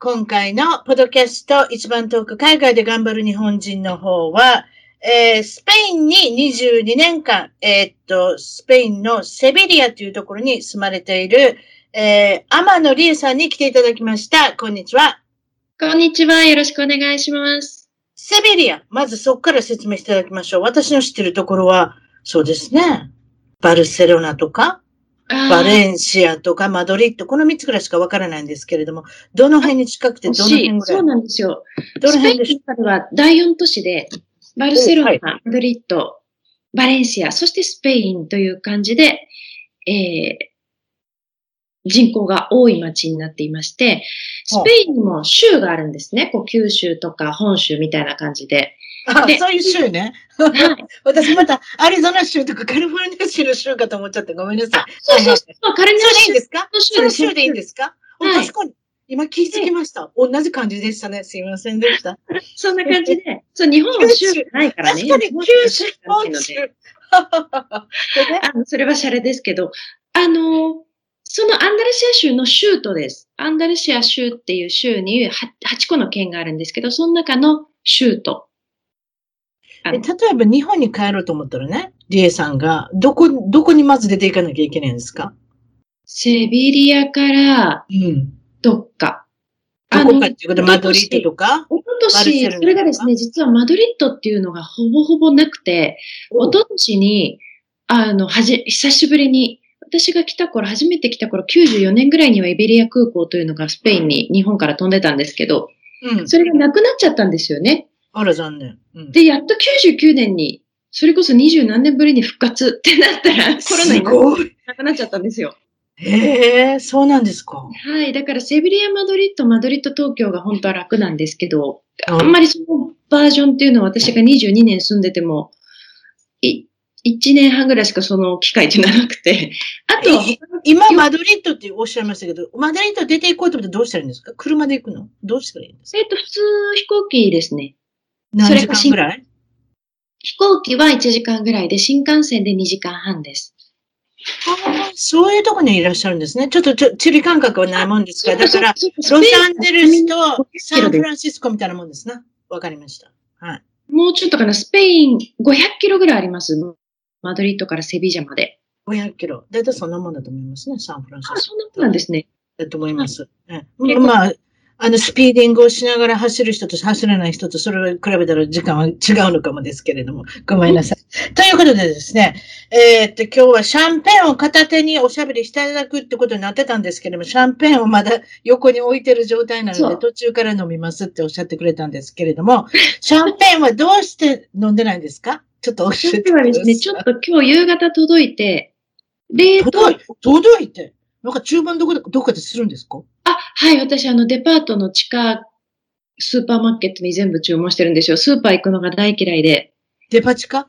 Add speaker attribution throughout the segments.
Speaker 1: 今回のポッドキャスト一番トーク海外で頑張る日本人の方は、えー、スペインに22年間、えーっと、スペインのセビリアというところに住まれている、えー、天野理恵さんに来ていただきました。こんにちは。
Speaker 2: こんにちは。よろしくお願いします。
Speaker 1: セビリア。まずそこから説明していただきましょう。私の知ってるところは、そうですね。バルセロナとか、バレンシアとかマドリッド、この3つぐらいしかわからないんですけれども、どの辺に近くて、どの辺ぐらい？
Speaker 2: そうなんですよ。
Speaker 1: どの
Speaker 2: スペイン
Speaker 1: 辺でし
Speaker 2: の中では第4都市で、バルセロナ、
Speaker 1: はい
Speaker 2: マドリッド、バレンシア、そしてスペインという感じで、えー人口が多い町になっていまして、スペインにも州があるんですね。こう九州とか本州みたいな感じで。
Speaker 1: そういう州ね。
Speaker 2: はい。
Speaker 1: 私またアリゾナ州とかカリフォルニア州の州かと思っちゃってごめんなさい。
Speaker 2: そうそうそう、カレナ
Speaker 1: それでいいん
Speaker 2: 州
Speaker 1: ですか？その州でいいんですか？
Speaker 2: はい
Speaker 1: 確かに。今気づきました。同じ感じでしたね。すいませんでした。
Speaker 2: そんな感じで、そう、日本は州がないからね。
Speaker 1: 確かに九州、州。
Speaker 2: あの、それはシャレですけど、あの、そのアンダルシア州の州都です。アンダルシア州っていう州に 8, 8個の県があるんですけど、その中の州都。
Speaker 1: 例えば日本に帰ろうと思ったらね、リエさんが、どこ、どこにまず出ていかなきゃいけないんですか？
Speaker 2: セビリアから
Speaker 1: うん。
Speaker 2: どっか。
Speaker 1: どこかっていうこと、マドリッドとか？
Speaker 2: おととし、それがですね、実はマドリッドっていうのがほぼほぼなくて、おととしに、あの、はじ、久しぶりに、私が来た頃、初めて来た頃、94年ぐらいにはイベリア空港というのがスペインに、日本から飛んでたんですけど、
Speaker 1: うん。
Speaker 2: それがなくなっちゃったんですよね。
Speaker 1: あら、残念。うん。
Speaker 2: で、やっと99年に、それこそ20何年ぶりに復活ってなったら、コロナ
Speaker 1: す
Speaker 2: になくなっちゃったんですよ。
Speaker 1: へえ、そうなんですか。
Speaker 2: はい。だから、セビリア、マドリッド、マドリッド、東京が本当は楽なんですけど、
Speaker 1: うん
Speaker 2: あんまりそのバージョンっていうのは私が22年住んでても、い、1年半ぐらいしかその機会ってなくて、あと
Speaker 1: 今、マドリッドっておっしゃいましたけど、マドリッド出て行こうと思ってどうしたらいいんですか？車で行くの？どうしたらいいんですか？
Speaker 2: えっと、普通飛行機ですね。
Speaker 1: 何時間ぐらい？
Speaker 2: 飛行機は1時間ぐらいで、新幹線で2時間半です。
Speaker 1: ああそういうところにいらっしゃるんですね。ちょっとちょ地理感覚はないもんですか？ら、だから、ロサンゼルスとサンフ
Speaker 2: で
Speaker 1: ランシスコみたいなもんですな。わかりました。はい。
Speaker 2: もうちょっとかな、スペイン500キロぐらいあります。マドリッドからセビジャまで。
Speaker 1: 500キロ。だいたいそんなもんだと思いますね、サンフランシ
Speaker 2: あ、
Speaker 1: ス
Speaker 2: そんなもんなんですね。
Speaker 1: コ。だと思います。え
Speaker 2: 結構
Speaker 1: まあ、あの、スピーディングをしながら走る人と走らない人と、それを比べたら時間は違うのかもですけれども、ごめんなさい。ということでですね、えーっと、今日はシャンペーンを片手におしゃべりしていただくってことになってたんですけれども、シャンペーンをまだ横に置いてる状態なので、途中から飲みますっておっしゃってくれたんですけれども、シャンペーンはどうして飲んでないんですか？ちょっと教えてください。
Speaker 2: ですね、ちょっと今日夕方届いて、冷凍。
Speaker 1: 届い、て、なんか注文どこで、どこでするんですか？
Speaker 2: あ、はい、私、あの、デパートの地下スーパーマーケットに全部注文してるんですよ。スーパー行くのが大嫌いで。
Speaker 1: デパ地下？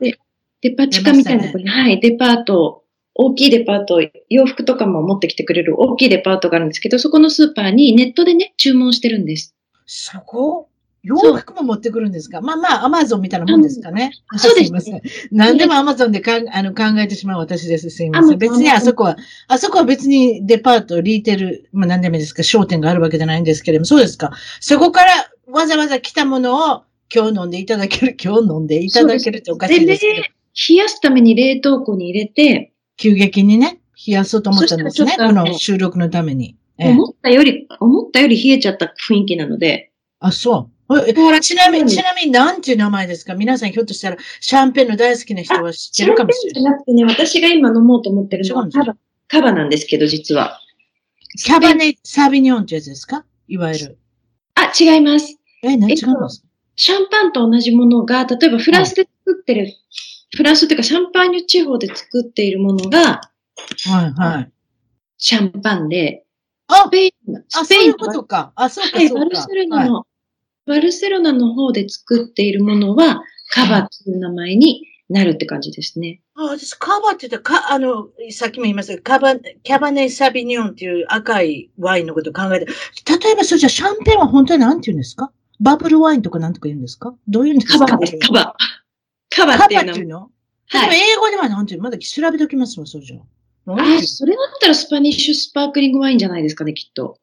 Speaker 2: デパ地下みたいなところに、はい、デパート、大きいデパート、洋服とかも持ってきてくれる大きいデパートがあるんですけど、そこのスーパーにネットでね、注文してるんです。
Speaker 1: そこ洋服も持ってくるんですか？まあまあ、アマゾンみたいなもんですかね。
Speaker 2: うんそうです
Speaker 1: すいません。何でもアマゾンでかんあの考えてしまう私です。すいません。別にあそこは、あそこは別にデパート、リーテル、まあ何でもいいですか、商店があるわけじゃないんですけれども、そうですか。そこからわざわざ来たものを今日飲んでいただける、今日飲んでいただけるっておかしいですけど
Speaker 2: で、冷やすために冷凍庫に入れて、
Speaker 1: 急激にね、冷やそうと思ったんですね。こ
Speaker 2: の
Speaker 1: の収録のために。ええ
Speaker 2: 思ったより、思ったより冷えちゃった雰囲気なので、
Speaker 1: あ、そう。えちなみに、ちなみに何ていう名前ですか？皆さんひょっとしたらシャンペンの大好きな人は知ってるかもしれない。
Speaker 2: じゃなくてね、私が今飲もうと思ってるのはカバ、カバなんですけど、実は。
Speaker 1: キャバネ・サビニョンってやつですか？いわゆる。
Speaker 2: あ、違います。
Speaker 1: え、何違うんですか？
Speaker 2: シャンパンと同じものが、例えばフランスで作ってる、フランスというかシャンパーニュ地方で作っているものが、
Speaker 1: はいはい。
Speaker 2: シャンパンで、
Speaker 1: あ
Speaker 2: スペイン、
Speaker 1: あ、そういう
Speaker 2: スペイン
Speaker 1: ことか。あ、そうか、
Speaker 2: はい、
Speaker 1: そうか。
Speaker 2: バルセロナ
Speaker 1: はい
Speaker 2: の、バルセロナの方で作っているものは、カバという名前になるって感じですね。
Speaker 1: あ、私、カバって言ったら、か、あの、さっきも言いましたけど、カバ、キャバネ・サビニョンっていう赤いワインのことを考えて、例えば、それじゃあシャンペンは本当に何て言うんですか？バブルワインとかなんとか言うんですか？どういうんですか？
Speaker 2: カバです、カバ。カバ
Speaker 1: カ
Speaker 2: っていうの
Speaker 1: バっていうの？
Speaker 2: はい。
Speaker 1: 英語では何て言うの？まだ調べておきますわ、それじゃあ、
Speaker 2: それだったらスパニッシュスパークリングワインじゃないですかね、きっと。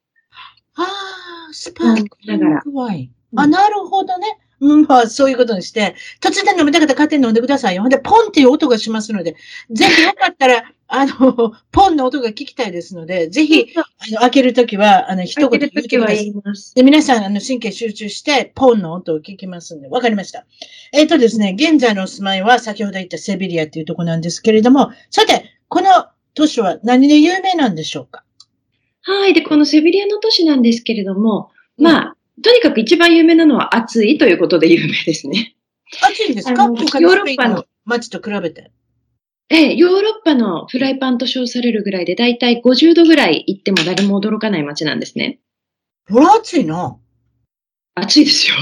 Speaker 1: ああ、スパークリングワイン。あ、
Speaker 2: うん
Speaker 1: なるほどね。うん、まあ、そういうことにして、突然飲みたかったら勝手に飲んでくださいよ。ほんで、ポンっていう音がしますので、ぜひよかったら、あの、ポンの音が聞きたいですので、ぜひ、あの、開けるときは、あの、一言言ってくださ。
Speaker 2: い。
Speaker 1: で、皆さん、あの、神経集中して、ポンの音を聞きますんで、わかりました。えっ、とですね、現在のお住まいは、先ほど言ったセビリアっていうところなんですけれども、さて、この都市は何で有名なんでしょうか？
Speaker 2: はい。で、このセビリアの都市なんですけれども、まあ、とにかく一番有名なのは暑いということで有名ですね。
Speaker 1: 暑いんですか？
Speaker 2: ヨーロッパの
Speaker 1: 街と比べて。
Speaker 2: ええ、ヨーロッパのフライパンと称されるぐらいで、だいたい50度ぐらい行っても誰も驚かない街なんですね。
Speaker 1: ほら、暑いな。
Speaker 2: 暑いですよ。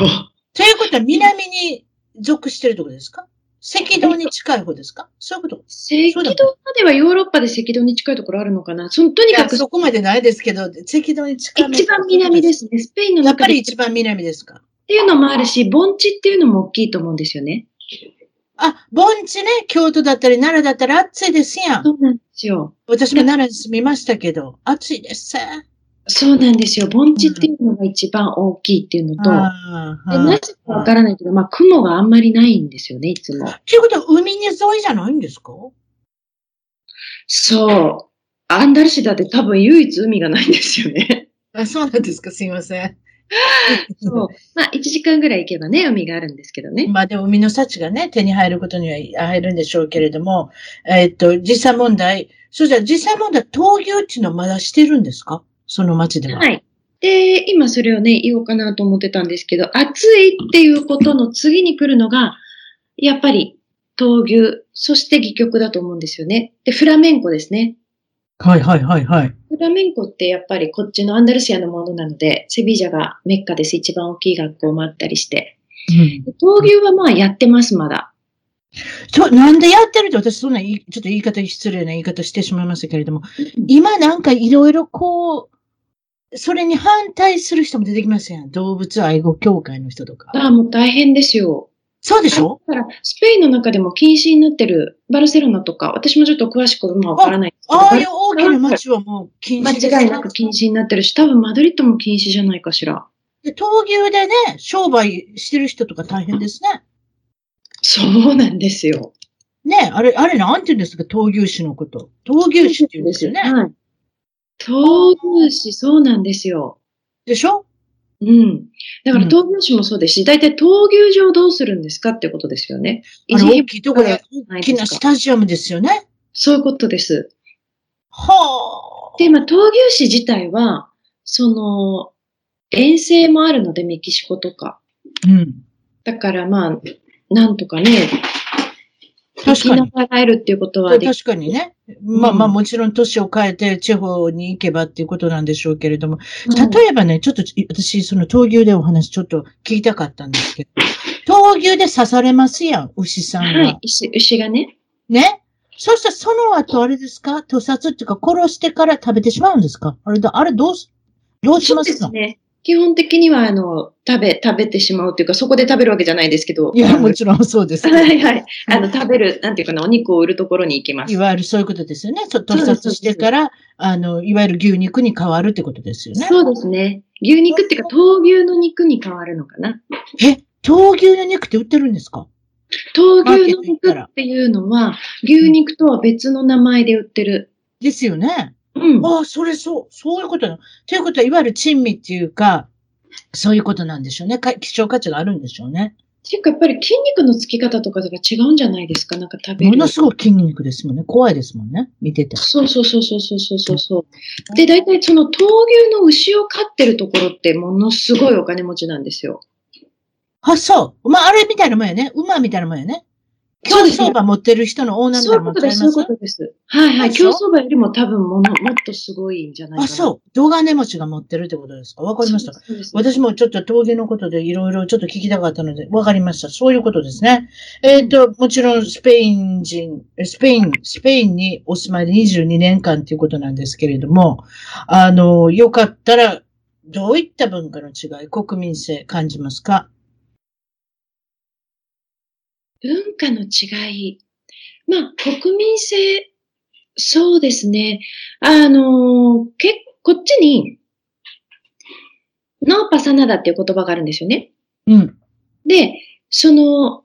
Speaker 1: ということは、南に属してるところですか？赤道に近い方ですか？そういうこと？
Speaker 2: 赤道まではヨーロッパで赤道に近いところあるのかな？そのとにかく
Speaker 1: そこまでないですけど、赤道に近い。
Speaker 2: 一番南で。すね。スペインの
Speaker 1: やっぱり一番南ですか？
Speaker 2: ていうのもあるし、盆地っていうのも大きいと思うんですよね。
Speaker 1: あ、盆地ね、京都だったり奈良だったら暑いですやん。
Speaker 2: そうなんですよ。
Speaker 1: 私も奈良に住みましたけど、暑いです。
Speaker 2: そうなんですよ。盆地っていうのが一番大きいっていうのと、
Speaker 1: ああ
Speaker 2: でなぜかわからないけど、まあ雲があんまりないんですよね、いつも。
Speaker 1: ということは、海に沿いじゃないんですか？
Speaker 2: そう。アンダルシダって多分唯一海がないんですよね。
Speaker 1: あそうなんですか？すいません。
Speaker 2: そう。まあ1時間ぐらい行けばね、海があるんですけどね。
Speaker 1: まあでも海の幸がね、手に入ることには入るんでしょうけれども、えっと、時差問題。そしたら時差問題、闘牛っていうのはまだしてるんですか？その町では。
Speaker 2: はい。で、今それをね、言おうかなと思ってたんですけど、暑いっていうことの次に来るのが、やっぱり闘牛、そして戯曲だと思うんですよね。で、フラメンコですね。
Speaker 1: はいはいはいはい。
Speaker 2: フラメンコってやっぱりこっちのアンダルシアのものなので、セビージャがメッカです。一番大きい学校もあったりして。
Speaker 1: うん
Speaker 2: で闘牛はまあやってます、まだ。
Speaker 1: そう、なんでやってるって私そんなちょっと言い方失礼な言い方してしまいましたけれども、今なんかいろいろこう、それに反対する人も出てきますやん。動物愛護協会の人とか。
Speaker 2: ああ、もう大変ですよ。
Speaker 1: そうでしょ？
Speaker 2: だから、スペインの中でも禁止になってるバルセロナとか、私もちょっと詳しくまあわからないんですけど、
Speaker 1: ああいう大きな街はもう禁止です
Speaker 2: 間違い？なく禁止になってるし、多分マドリッドも禁止じゃないかしら。
Speaker 1: で闘牛でね、商売してる人とか大変ですね。
Speaker 2: そうなんですよ。
Speaker 1: ねあれ、あれなんて言うんですか？闘牛士のこと。闘牛士って言うんですよね。
Speaker 2: はい。闘牛士、そうなんですよ。
Speaker 1: でしょ？
Speaker 2: うん。だから
Speaker 1: うん
Speaker 2: 闘牛士もそうですし、大体闘牛場どうするんですかってことですよね。
Speaker 1: あの大きいところで、大きなスタジアムですよね。
Speaker 2: そういうことです。
Speaker 1: はあ。
Speaker 2: で、まあ、闘牛士自体は、その、遠征もあるので、メキシコとか。
Speaker 1: うん。
Speaker 2: だからまあ、なんとかね、生き
Speaker 1: 確かに。
Speaker 2: ながらえるっていうことは
Speaker 1: 確かにね。まあまあ
Speaker 2: うん
Speaker 1: もちろん都市を変えて地方に行けばっていうことなんでしょうけれども。
Speaker 2: うん
Speaker 1: 例えばね、ちょっと私その闘牛でお話ちょっと聞きたかったんですけど、闘牛で刺されますやん、牛さんが。
Speaker 2: はい、牛牛がね。
Speaker 1: ね？そしたらその後あれですか？屠殺っていうか殺してから食べてしまうんですか？あれだ、あれどうす、どうし
Speaker 2: そう
Speaker 1: まか
Speaker 2: ですすね。基本的には、あの、食べ、食べてしまうっていうか、そこで食べるわけじゃないですけど。
Speaker 1: いや、もちろんそうです。
Speaker 2: はいはい。あの、食べる、なんていうかな、お肉を売るところに行きます
Speaker 1: い。わゆるそういうことですよね。そ屠殺してから、あの、いわゆる牛肉に変わるってことですよね。
Speaker 2: そうですね。牛肉っていうか、闘牛の肉に変わるのかな。
Speaker 1: え、闘牛の肉って売ってるんですか？
Speaker 2: 闘牛の肉っていうのは、牛肉とは別の名前で売ってる。
Speaker 1: ですよね。
Speaker 2: うん。
Speaker 1: ああ、それそう、そういうことだ。ということは、いわゆる珍味っていうか、そういうことなんでしょうね。か希少価値があるんでしょうね。
Speaker 2: ていうかやっぱり筋肉のつき方とかが違うんじゃないですか？なんか食べる。
Speaker 1: ものすごく筋肉ですもんね。怖いですもんね。見てて。
Speaker 2: そうそうそうそうそうそうそう。で、大体その闘牛の牛を飼ってるところってものすごいお金持ちなんですよ。
Speaker 1: あ、そう。まあ、あれみたいなもんやね。馬みたいなもんやね。競
Speaker 2: そうですね
Speaker 1: 走馬持ってる人のオーナー
Speaker 2: そ
Speaker 1: いうい
Speaker 2: いうことです、そういうことです。はいはい。競走馬よりも多分もの、もっとすごいんじゃないかな。
Speaker 1: あ、そう。動画根持ちが持ってるってことですか？わかりました。私もちょっと陶芸のことでいろいろちょっと聞きたかったので、わかりました。そういうことですね。えっ、と、もちろんスペイン人、えスペイン、スペインにお住まいで22年間ということなんですけれども、あの、よかったら、どういった文化の違い、国民性感じますか？
Speaker 2: 文化の違い。まあ、国民性、そうですね。あの、けこっちに、ノーパサナダっていう言葉があるんですよね。
Speaker 1: うん。
Speaker 2: で、その、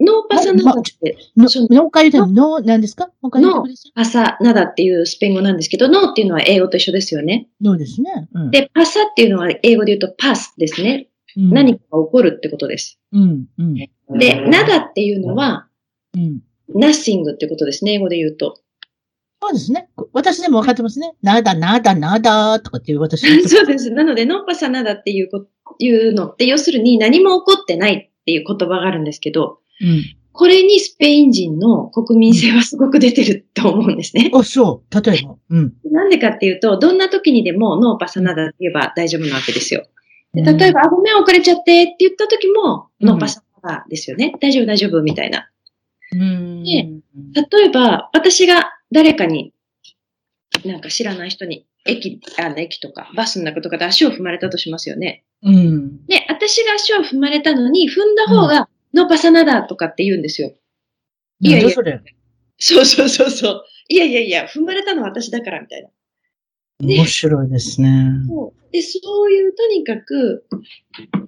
Speaker 2: ノーパサナダって、
Speaker 1: の、
Speaker 2: そう
Speaker 1: の回でも、の、何ですかもう一回言ってください。
Speaker 2: パサナダっていうスペイン語なんですけど、ノーっていうのは英語と一緒ですよね。
Speaker 1: どうですね。うん。
Speaker 2: で、パサっていうのは英語で言うとパスですね。
Speaker 1: うん、
Speaker 2: 何かが起こるってことです。
Speaker 1: うん、うん。
Speaker 2: で、ナダっていうのは、
Speaker 1: うん。
Speaker 2: nothing ってことですね、英語で言うと。
Speaker 1: そうですね。私でも分かってますね。なだ、なだ、なだ、とかっていう私の
Speaker 2: そうです。なので、ノーパサナダっていうこいうのって、要するに何も起こってないっていう言葉があるんですけど、
Speaker 1: うん。
Speaker 2: これにスペイン人の国民性はすごく出てると思うんですね。
Speaker 1: あ、そう。例えば。うん。
Speaker 2: なんでかっていうと、どんな時にでもノーパサナダって言えば大丈夫なわけですよ。で例えば、あ、ごめん、遅れちゃってって言った時も、
Speaker 1: うん
Speaker 2: ノーパサナダですよね。大丈夫、大丈夫、みたいな。
Speaker 1: うん。
Speaker 2: で例えば、私が誰かに、なんか知らない人に、駅、あの、駅とか、バスの中とかで足を踏まれたとしますよね。
Speaker 1: うん。
Speaker 2: で、私が足を踏まれたのに、踏んだ方が、ノーパサナダとかって言うんですよ。いやいや
Speaker 1: それ。
Speaker 2: そうそうそうそう。いやいやいや、踏まれたのは私だから、みたいな。ね
Speaker 1: 面白いですね。
Speaker 2: そうで、そういう、とにかく、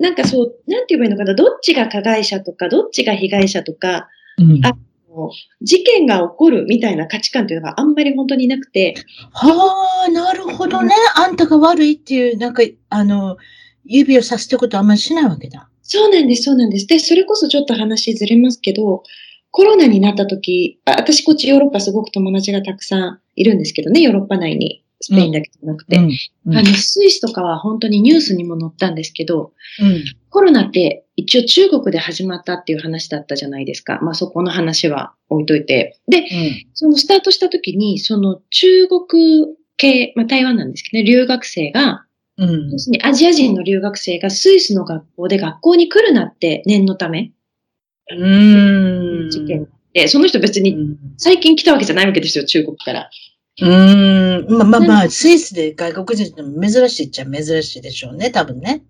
Speaker 2: なんかそう、なんて言えばいいのかな、どっちが加害者とか、どっちが被害者とか、
Speaker 1: うん。
Speaker 2: あもう事件が起こるみたいな価値観っていうのがあんまり本当になくて、
Speaker 1: はあ、なるほどね。あんたが悪いっていう、なんか、あの、指をさすってことあんまりしないわけだ。
Speaker 2: そうなんです、そうなんです。で、それこそちょっと話ずれますけど、コロナになった時、あ私こっちヨーロッパすごく友達がたくさんいるんですけどね、ヨーロッパ内に。スペインだけじゃなくて。
Speaker 1: うん。うん
Speaker 2: あの、スイスとかは本当にニュースにも載ったんですけど、
Speaker 1: うん。
Speaker 2: コロナって一応中国で始まったっていう話だったじゃないですか。まあそこの話は置いといて。で、
Speaker 1: うん。
Speaker 2: そのスタートした時に、その中国系、まあ台湾なんですけどね、留学生が、
Speaker 1: うん
Speaker 2: 要。するにアジア人の留学生がスイスの学校で学校に来るなって念のため、
Speaker 1: うん。
Speaker 2: 事件で、その人別に
Speaker 1: うん。
Speaker 2: 最近来たわけじゃないわけですよ、中国から。
Speaker 1: うん。まあまあまあ、スイスで外国人でも珍しいっちゃ珍しいでしょうね、多分ね。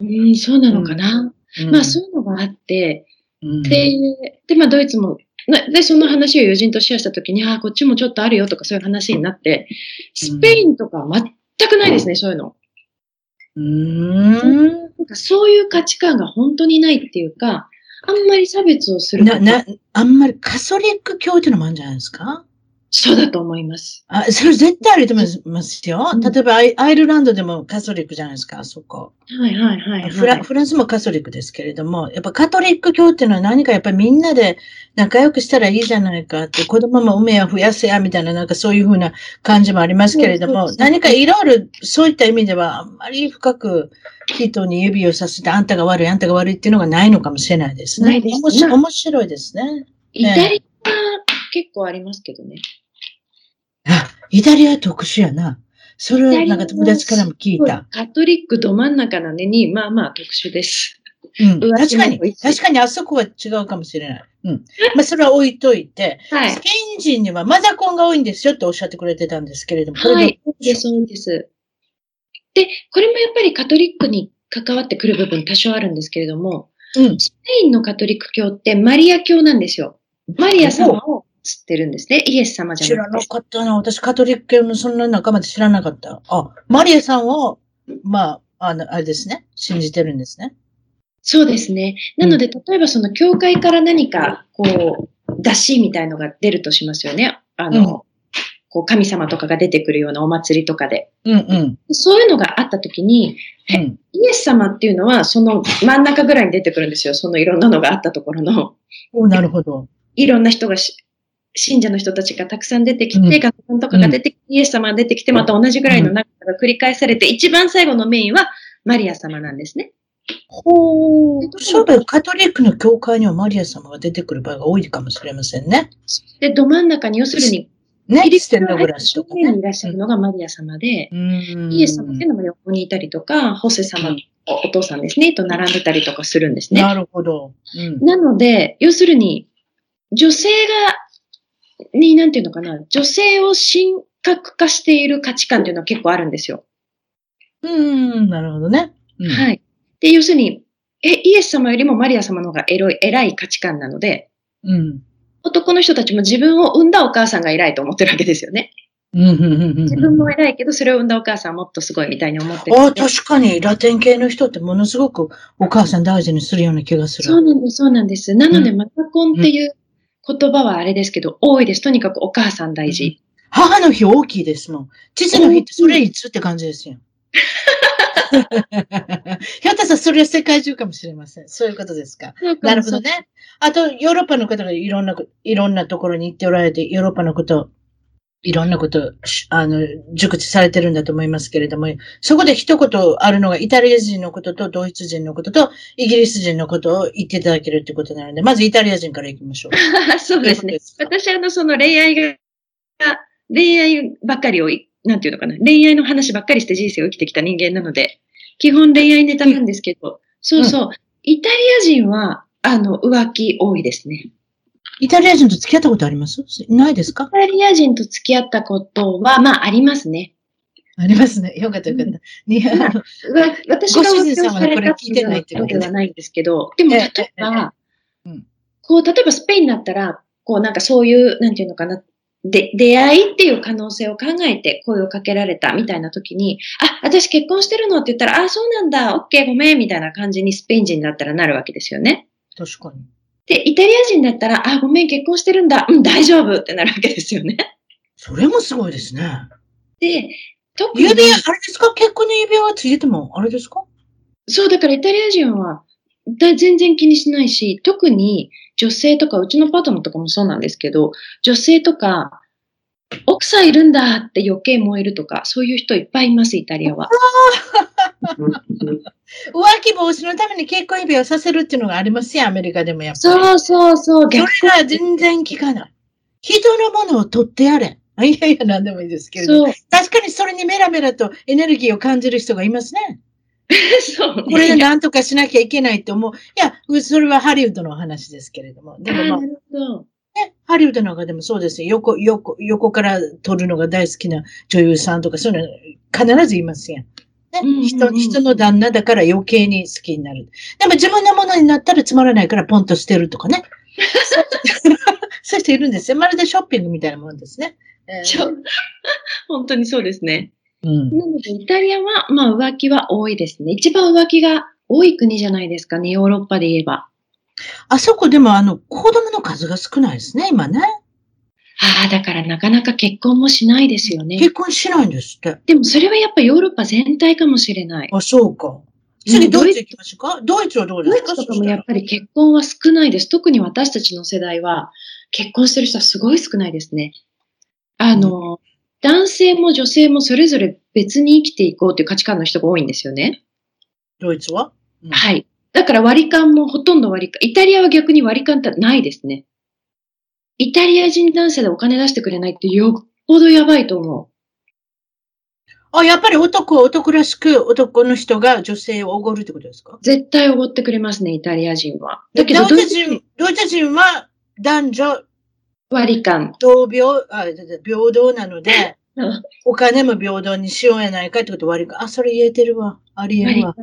Speaker 2: うん、そうなのかな。
Speaker 1: うん
Speaker 2: まあそういうのがあって、
Speaker 1: うん
Speaker 2: で、で、まあドイツも、なで、その話を友人とシェアしたときに、ああ、こっちもちょっとあるよとかそういう話になって、スペインとか全くないですね、そういうの。
Speaker 1: うーん。
Speaker 2: なんかそういう価値観が本当にないっていうか、あんまり差別をするこ
Speaker 1: な、
Speaker 2: と
Speaker 1: な、あんまりカソリック教っていうのもあるんじゃないですか？
Speaker 2: そうだと思います。
Speaker 1: あ、それ絶対あると思いますよ。
Speaker 2: うん
Speaker 1: 例えばアイ、アイルランドでもカソリックじゃないですか、あそこ。
Speaker 2: はいはいはい、はい。
Speaker 1: フラフランスもカソリックですけれども、やっぱカトリック教っていうのは何かやっぱりみんなで仲良くしたらいいじゃないかって、子供も産めや増やせやみたいななんかそういうふうな感じもありますけれども、
Speaker 2: そうそうそう
Speaker 1: 何かいろいろそういった意味ではあんまり深く人に指をさせてあんたが悪い、あんたが悪いっていうのがないのかもしれないですね。
Speaker 2: ないです
Speaker 1: 面白面白いですね。
Speaker 2: イタリアは結構ありますけどね。
Speaker 1: あ、イタリアは特殊やな。それはなんか友達からも聞いた。
Speaker 2: カトリックど真ん中なのに、まあまあ特殊です。
Speaker 1: うん。
Speaker 2: 浮
Speaker 1: 確かに確かにあそこは違うかもしれない。うん。まあ、それは置いといて、
Speaker 2: はい
Speaker 1: ス。ペイン人にはマザコンが多いんですよっておっしゃってくれてたんですけれども、
Speaker 2: はい。で、そうです。で、これもやっぱりカトリックに関わってくる部分多少あるんですけれども、
Speaker 1: うん。
Speaker 2: スペインのカトリック教ってマリア教なんですよ。マリア様を知ってるんですね。イエス様じ
Speaker 1: 知らな
Speaker 2: ゃなくて。
Speaker 1: かったな。私、カトリック教のそんな仲間で知らなかった。あ、マリアさんを、まあ、あの、あれですね。信じてるんですね。
Speaker 2: そうですね。なので、例えばその教会から何か、こう、出しみたいのが出るとしますよね。あの、こう神様とかが出てくるようなお祭りとかで。
Speaker 1: うんうん。
Speaker 2: そういうのがあった時に、
Speaker 1: うん。
Speaker 2: イエス様っていうのはその真ん中ぐらいに出てくるんですよ。そのいろんなのがあったところの。
Speaker 1: おなるほど。
Speaker 2: いろんな人がし、信者の人たちがたくさん出てきて、
Speaker 1: うん
Speaker 2: 学校とかが出てきて、イエス様が出てきて、また同じぐらいの長さが繰り返されて、一番最後のメインはマリア様なんですね。
Speaker 1: ほう。そうだよ。カトリックの教会にはマリア様が出てくる場合が多いかもしれませんね。
Speaker 2: で、ど真ん中に、要するに、
Speaker 1: ね。
Speaker 2: キリストが
Speaker 1: ドグラスとか
Speaker 2: 正面に
Speaker 1: ね。
Speaker 2: いらっしゃるのがマリア様で、
Speaker 1: うん
Speaker 2: イエス様っていうのも横にいたりとか、ホセ様、お父さんですね、と並んでたりとかするんですね。
Speaker 1: なるほど。うん。
Speaker 2: なので、要するに、女性が、に、なんていうのかな、女性を神格化している価値観っていうのは結構あるんですよ。
Speaker 1: うん、なるほどね。うん
Speaker 2: はい。で、要するに、え、イエス様よりもマリア様の方がエロい、偉い価値観なので、
Speaker 1: うん。
Speaker 2: 男の人たちも自分を産んだお母さんが偉いと思ってるわけですよね。
Speaker 1: うん、うん、うんうん。
Speaker 2: 自分も偉いけど、それを産んだお母さんはもっとすごいみたいに思ってる
Speaker 1: ああ、確かに、ラテン系の人ってものすごくお母さん大事にするような気がする。
Speaker 2: そうなんです、そうなんです。なので、
Speaker 1: う
Speaker 2: マタコンっていう言葉はあれですけど、多いです。とにかくお母さん大事。
Speaker 1: 母の日大きいですもん。父の日ってそれいつって感じですよ。ひょっとしたらそれは世界中かもしれません。そういうことですか。なるほどね。あと、ヨーロッパの方がいろんなこ、いろんなところに行っておられて、ヨーロッパのこと、いろんなこと、しあの、熟知されてるんだと思いますけれども、そこで一言あるのが、イタリア人のことと、ドイツ人のことと、イギリス人のことを言っていただけるってことなので、まずイタリア人から行きましょう。
Speaker 2: そうですね。私、あの、その恋愛が、恋愛ばっかりをい、なんていうのかな、恋愛の話ばっかりして人生を生きてきた人間なので、基本恋愛ネタなんですけど、そうそう、イタリア人は、あの、浮気多いですね。
Speaker 1: イタリア人と付き合ったことあります？ないですか？
Speaker 2: イタリア人と付き合ったことは、まあ、ありますね。
Speaker 1: ありますね。よかったよかった。にあの
Speaker 2: わ私が
Speaker 1: ご主人様がこれ聞いてないって
Speaker 2: ではないんですけど、でも、例えば
Speaker 1: えうん、
Speaker 2: こう、例えばスペインだったら、こう、なんかそういう、なんていうのかな、で、出会いっていう可能性を考えて声をかけられたみたいな時に、あ、私結婚してるのって言ったら、あ、そうなんだ、オッケーごめん、みたいな感じにスペイン人だったらなるわけですよね。
Speaker 1: 確かに。
Speaker 2: で、イタリア人だったら、あ、ごめん、結婚してるんだ、うん、大丈夫ってなるわけですよね。
Speaker 1: それもすごいですね。
Speaker 2: で、特に、
Speaker 1: 指輪、あれですか？結婚の指輪はついてても、あれですか？
Speaker 2: そう、だからイタリア人はだ全然気にしないし、特に女性とか、うちのパートナーとかもそうなんですけど、女性とか、奥さんいるんだって余計燃えるとか、そういう人いっぱいいます、イタリアは。
Speaker 1: 浮気防止のために結婚指輪をさせるっていうのがありますよ、アメリカでもやっぱり。
Speaker 2: そうそうそう、
Speaker 1: それ
Speaker 2: 逆
Speaker 1: が全然聞かない。人のものを取ってやれ。あいやいや、なんでもいいですけれど。確かにそれにメラメラとエネルギーを感じる人がいますね。
Speaker 2: そう、
Speaker 1: これで何とかしなきゃいけないと思う。いや、それはハリウッドの話ですけれども。でもまあ
Speaker 2: あーな、るほど。
Speaker 1: ね、ハリウッドなんかでもそうですよ。横、横、横から撮るのが大好きな女優さんとか、そういうの必ずいますやん。ね
Speaker 2: うんうんうん
Speaker 1: 人、人の旦那だから余計に好きになる。でも自分のものになったらつまらないからポンと捨てるとかね。そういう人いるんですよ。まるでショッピングみたいなもんですね。えー
Speaker 2: 本当にそうですね。
Speaker 1: うん、
Speaker 2: なので、イタリアは、まあ浮気は多いですね。一番浮気が多い国じゃないですかね、ヨーロッパで言えば。
Speaker 1: あそこでもあの、子供の数が少ないですね、今ね。
Speaker 2: ああ、だからなかなか結婚もしないですよね。
Speaker 1: 結婚しないんですって。
Speaker 2: でもそれはやっぱヨーロッパ全体かもしれない。
Speaker 1: あ、そうか。次、ドイツ行きましょうか？ドイツはどうですか？
Speaker 2: ドイツとかもやっぱり結婚は少ないです。特に私たちの世代は結婚してる人はすごい少ないですね。あの、男性も女性もそれぞれ別に生きていこうという価値観の人が多いんですよね。
Speaker 1: ドイツは、うん
Speaker 2: はい。だから割り勘もほとんど割り勘。イタリアは逆に割り勘ってないですね。イタリア人男性でお金出してくれないってよっぽどやばいと思う。
Speaker 1: あ、やっぱり男は男らしく男の人が女性をおごるってことですか？
Speaker 2: 絶対おごってくれますね、イタリア人は。だけど、
Speaker 1: ド
Speaker 2: ドイツ人
Speaker 1: ドイツ人は男女
Speaker 2: 割り勘。
Speaker 1: 同平、あ平等なので、
Speaker 2: うん
Speaker 1: お金も平等にしようやないかってこと割り勘。あ、それ言えてるわ。ありえるわ。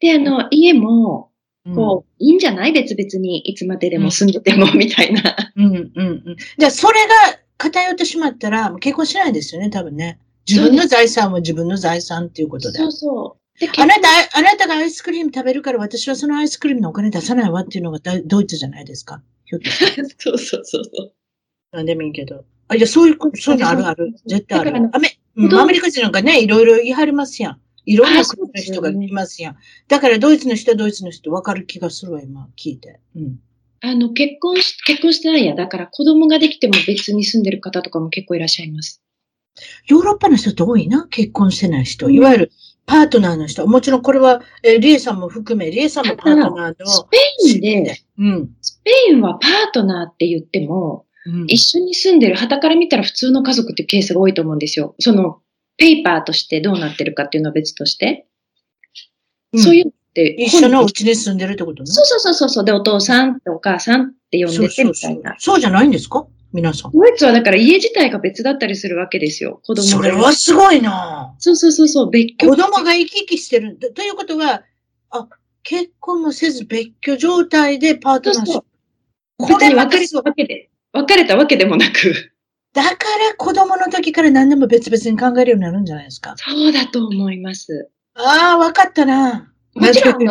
Speaker 2: で、あの、家も、
Speaker 1: うん
Speaker 2: こう、いいんじゃない？別々にいつまででも住んでても、みたいな。
Speaker 1: うん、うん、うん。じゃあ、それが偏ってしまったら、結婚しないですよね、多分ね。自分の財産は自分の財産っていうことで。
Speaker 2: そうそう。で、
Speaker 1: あなた、あなたがアイスクリーム食べるから私はそのアイスクリームのお金出さないわっていうのがだドイツじゃないですか。ひょっとして。
Speaker 2: そうそうそう。
Speaker 1: なんでもいいけど。あ、いや、そういうこと、そういうのあるある？絶対ある。アメうんアメリカ人なんかね、いろいろ言い張りますやん。いろんな国の人がいますやん。だからドイツの人はドイツの人分かる気がするわ、今、聞いて。うん。
Speaker 2: あの、結婚し、結婚してないや。だから子供ができても別に住んでる方とかも結構いらっしゃいます。
Speaker 1: ヨーロッパの人って多いな、結婚してない人。
Speaker 2: うん
Speaker 1: いわゆるパートナーの人。もちろんこれは、えーリエさんも含め、リエさんもパートナーの。
Speaker 2: スペインで、
Speaker 1: うん。
Speaker 2: スペインはパートナーって言っても、
Speaker 1: うん
Speaker 2: 一緒に住んでる、旗から見たら普通の家族ってケースが多いと思うんですよ。その、ペーパーとしてどうなってるかっていうのは別として。そういうのって、
Speaker 1: 一緒のうちに住んでるってことね。
Speaker 2: そうそうそうそう。で、お父さんってお母さんって呼んでて
Speaker 1: そうそうそう
Speaker 2: みたいな。
Speaker 1: そうじゃないんですか？皆さん。
Speaker 2: ドイツはだから家自体が別だったりするわけですよ。子供が。
Speaker 1: それはすごいな
Speaker 2: そうそうそうそう、別居。
Speaker 1: 子供が生き生きしてる。とということは、あ、結婚もせず別居状態でパートナーシップ。
Speaker 2: 別
Speaker 1: れ
Speaker 2: たわけで、別れたわけでもなく。
Speaker 1: だから子供の時から何でも別々に考えるようになるんじゃないですか？
Speaker 2: そうだと思います。
Speaker 1: ああ、わかかったな。
Speaker 2: もちろん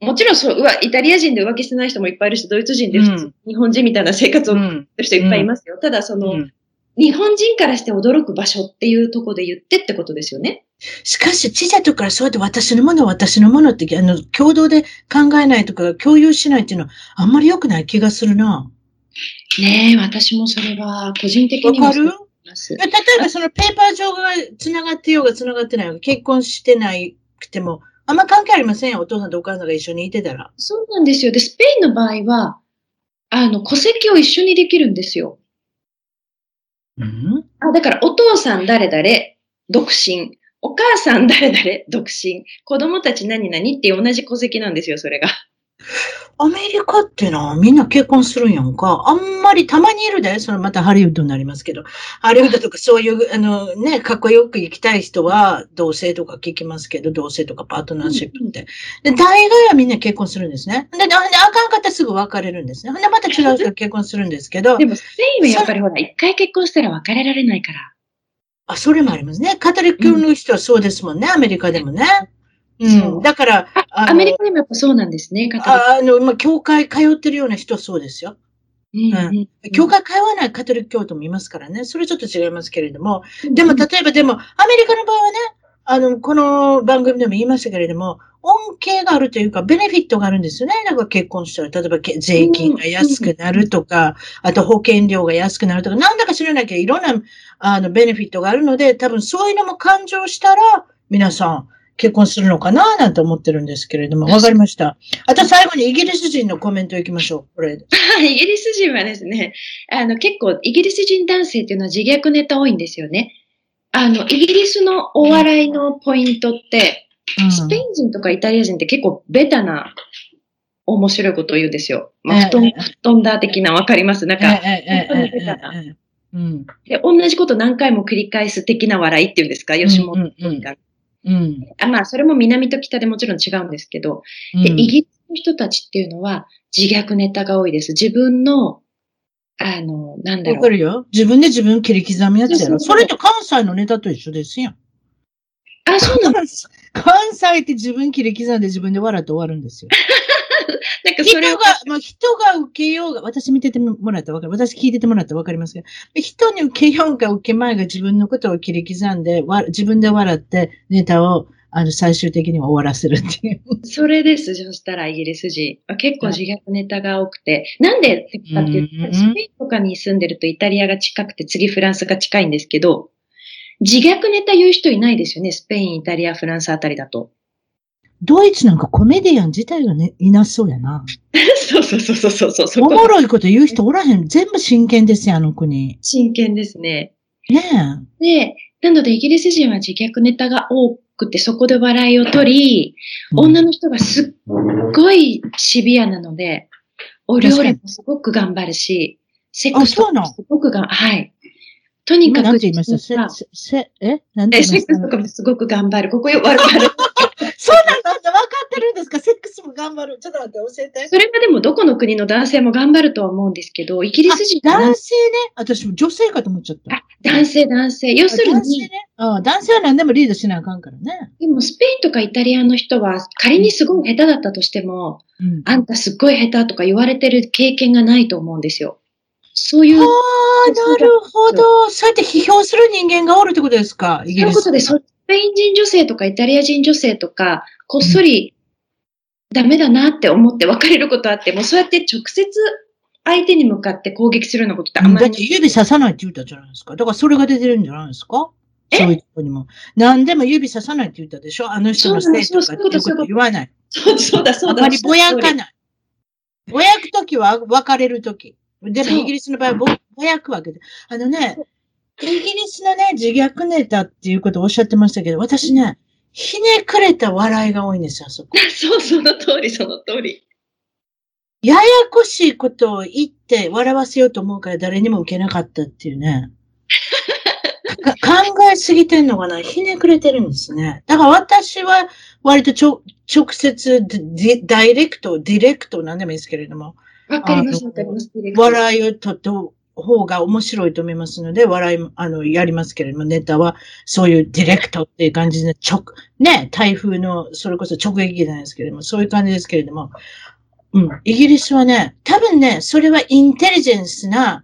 Speaker 2: もちろんそう、うわ、イタリア人で浮気してない人もいっぱいいるし、ドイツ人で普通、
Speaker 1: うん
Speaker 2: 日本人みたいな生活を送る人いっぱいいますよ。ただ、その、
Speaker 1: うん
Speaker 2: 日本人からして驚く場所っていうところで言ってってことですよね。
Speaker 1: しかし、小さい時からそうやって私のものは私のものって、あの、共同で考えないとか、共有しないっていうのは、あんまり良くない気がするな。
Speaker 2: ねえ、私もそれは個人的に
Speaker 1: わかる？例えばそのペーパー上が繋がってようが繋がってないようが、結婚してないくても、あんま関係ありませんよ。お父さんとお母さんが一緒にいてたら。
Speaker 2: そうなんですよ。で、スペインの場合は、あの、戸籍を一緒にできるんですよ。
Speaker 1: うん？
Speaker 2: あだから、お父さん誰々、独身。お母さん誰々、独身。子供たち何々って同じ戸籍なんですよ、それが。
Speaker 1: アメリカってのはみんな結婚するんやんか。あんまりたまにいるで、そのまたハリウッドになりますけど。ハリウッドとかそういう、あのね、かっこよく行きたい人は同性とか聞きますけど、同性とかパートナーシップって。で、大概はみんな結婚するんですね。で、であかんかったらすぐ別れるんですね。ほんで、また違う人が結婚するんですけど
Speaker 2: で、も、スペインはやっぱりほら、一回結婚したら別れられないから。
Speaker 1: あ、それもありますね。カトリック教の人はそうですもんね、アメリカでもね。う。
Speaker 2: ん
Speaker 1: だから、
Speaker 2: アメリカでもやっぱそうなんですね、方
Speaker 1: ああの、まあ、教会通ってるような人はそうですよ。
Speaker 2: うんうん
Speaker 1: 教会通わないカトリック教徒もいますからね。それちょっと違いますけれども。でも、例えばでも、アメリカの場合はね、あの、この番組でも言いましたけれども、恩恵があるというか、ベネフィットがあるんですよね。だから結婚したら、例えばけ税金が安くなるとか、あと保険料が安くなるとか、なんだか知らなきゃいろんな、あの、ベネフィットがあるので、多分そういうのも勘定したら、皆さん、結婚するのかななんて思ってるんですけれども、わかりました。あと最後にイギリス人のコメントいきましょう。これ。
Speaker 2: イギリス人はですね、あの、結構、イギリス人男性っていうのは自虐ネタ多いんですよね。あの、イギリスのお笑いのポイントって、スペイン人とかイタリア人って結構ベタな面白いことを言うんですよ。まあ、布団、
Speaker 1: ええ
Speaker 2: 布団だ的なわかりますなんか、本当にベタな
Speaker 1: うん。
Speaker 2: で、同じこと何回も繰り返す的な笑いっていうんですか、吉本
Speaker 1: うん
Speaker 2: が。
Speaker 1: うん。
Speaker 2: あまあ、それも南と北でもちろん違うんですけど、で、イギリスの人たちっていうのは自虐ネタが多いです。自分の、あの、なんだろう。
Speaker 1: わかるよ。自分で自分切り刻むやつやろ。
Speaker 2: そ
Speaker 1: れと関西のネタと一緒ですやん。
Speaker 2: あ、そうなんだ。
Speaker 1: 関西って自分切り刻んで自分で笑って終わるんですよ。人 が
Speaker 2: なんかそれを、、
Speaker 1: まあ、人が受けようが、私見ててもらったらわかる。私聞いててもらったらわかりますけど、人に受けようが受けまいが自分のことを切り刻んで、わ自分で笑ってネタを、あの、最終的には終わらせるっていう。
Speaker 2: それです。そしたらイギリス人。結構自虐ネタが多くて。なんでかっていう
Speaker 1: うん
Speaker 2: と、スペインとかに住んでるとイタリアが近くて、次フランスが近いんですけど、自虐ネタ言う人いないですよね。スペイン、イタリア、フランスあたりだと。
Speaker 1: ドイツなんかコメディアン自体がね、いなそうやな。
Speaker 2: そ うそうそうそうそうそう。そ
Speaker 1: お
Speaker 2: こ
Speaker 1: もろいこと言う人おらへん。全部真剣ですよ、あの国。
Speaker 2: 真剣ですね。
Speaker 1: ね
Speaker 2: で、なのでイギリス人は自虐ネタが多くて、そこで笑いを取り、
Speaker 1: え。
Speaker 2: 女の人がすっごいシビアなので、お料理もすごく頑張るし、セックスもすごくが、はい。とにかく、
Speaker 1: 今なんて言いましたせ、せ、せ、え？なんて
Speaker 2: え
Speaker 1: 言いました
Speaker 2: セックスとかもすごく頑張る。ここよくわかる。
Speaker 1: そうなんだ、分か？ってるんですか？セックスも頑張る。ちょっと待って、教えて。
Speaker 2: それはでもどこの国の男性も頑張るとは思うんですけど、イギリス人は
Speaker 1: 男性ね？私も女性かと思っちゃった。
Speaker 2: あ男性、男性。要するに、
Speaker 1: 男性ね？あ男性は何でもリードしなあかんからね。
Speaker 2: でもスペインとかイタリアの人は仮にすごい下手だったとしても、
Speaker 1: うん。
Speaker 2: あんたすっごい下手とか言われてる経験がないと思うんですよ。そういう。
Speaker 1: ああ、なるほど。そうやって批評する人間がおるってことですか？イギリス。
Speaker 2: そういうことで、スペイン人女性とかイタリア人女性とか、こっそりダメだなって思って別れることあって、もうそうやって直接相手に向かって攻撃するようなことってあんまり
Speaker 1: だって指ささないって言ったじゃないですか。だからそれが出てるんじゃないですか？
Speaker 2: え？
Speaker 1: そういうとこにも。何でも指ささないって言ったでしょ？あの人のせいとかっていうこと言わない。
Speaker 2: そうそうだ、そうだ。
Speaker 1: あまりぼやかない。ぼやくときは別れるとき。でもイギリスの場合はぼぼやくわけで。あのね、イギリスのね、自虐ネタっていうことをおっしゃってましたけど、私ね、ひねくれた笑いが多いんですよ、あそこ。
Speaker 2: そう、その通り、その通り。
Speaker 1: ややこしいことを言って笑わせようと思うから誰にも受けなかったっていうね。か考えすぎてんのかな？ひねくれてるんですね。だから私は割とちょ直接ダイレクト、ディレクトなんでもいいですけれども、
Speaker 2: わかります、わかります。
Speaker 1: 笑いをとった方が面白いと思いますので、笑いも、あの、やりますけれども、ネタはそういうディレクトっていう感じで、直、ね、台風の、それこそ直撃じゃないですけれども、そういう感じですけれども、うん、イギリスはね、多分ね、それはインテリジェンスな、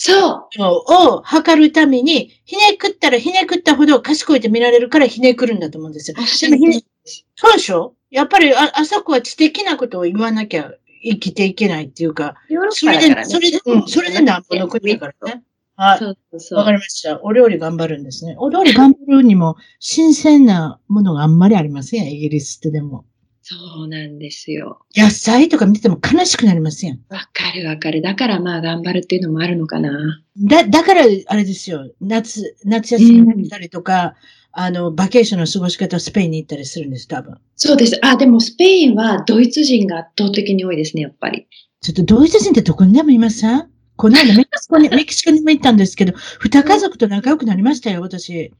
Speaker 2: そう。
Speaker 1: のを測るために、ひねくったらひねくったほど賢いって見られるからひねくるんだと思うんですよ。
Speaker 2: おっしゃる通りです。
Speaker 1: そうでしょ？やっぱりあ、あそこは知的なことを言わなきゃ生きていけないっていうか、それで。それで、うん、それでなんぼの国だからね。はい。わか
Speaker 2: う。
Speaker 1: りました。お料理頑張るんですね。お料理頑張るにも、新鮮なものがあんまりありませんイギリスってでも。
Speaker 2: そうなんですよ。
Speaker 1: 野菜とか見てても悲しくなりません？
Speaker 2: わかるわかる。だからまあ頑張るっていうのもあるのかな。
Speaker 1: だ、だから、あれですよ。夏、夏休みに行ったりとか、あの、バケーションの過ごし方、スペインに行ったりするんです、多分。
Speaker 2: そうです。あ、でもスペインはドイツ人が圧倒的に多いですね、やっぱり。
Speaker 1: ちょっとドイツ人ってどこにでもいません？この間メキシコに、メキシコにも行ったんですけど、二家族と仲良くなりましたよ、私。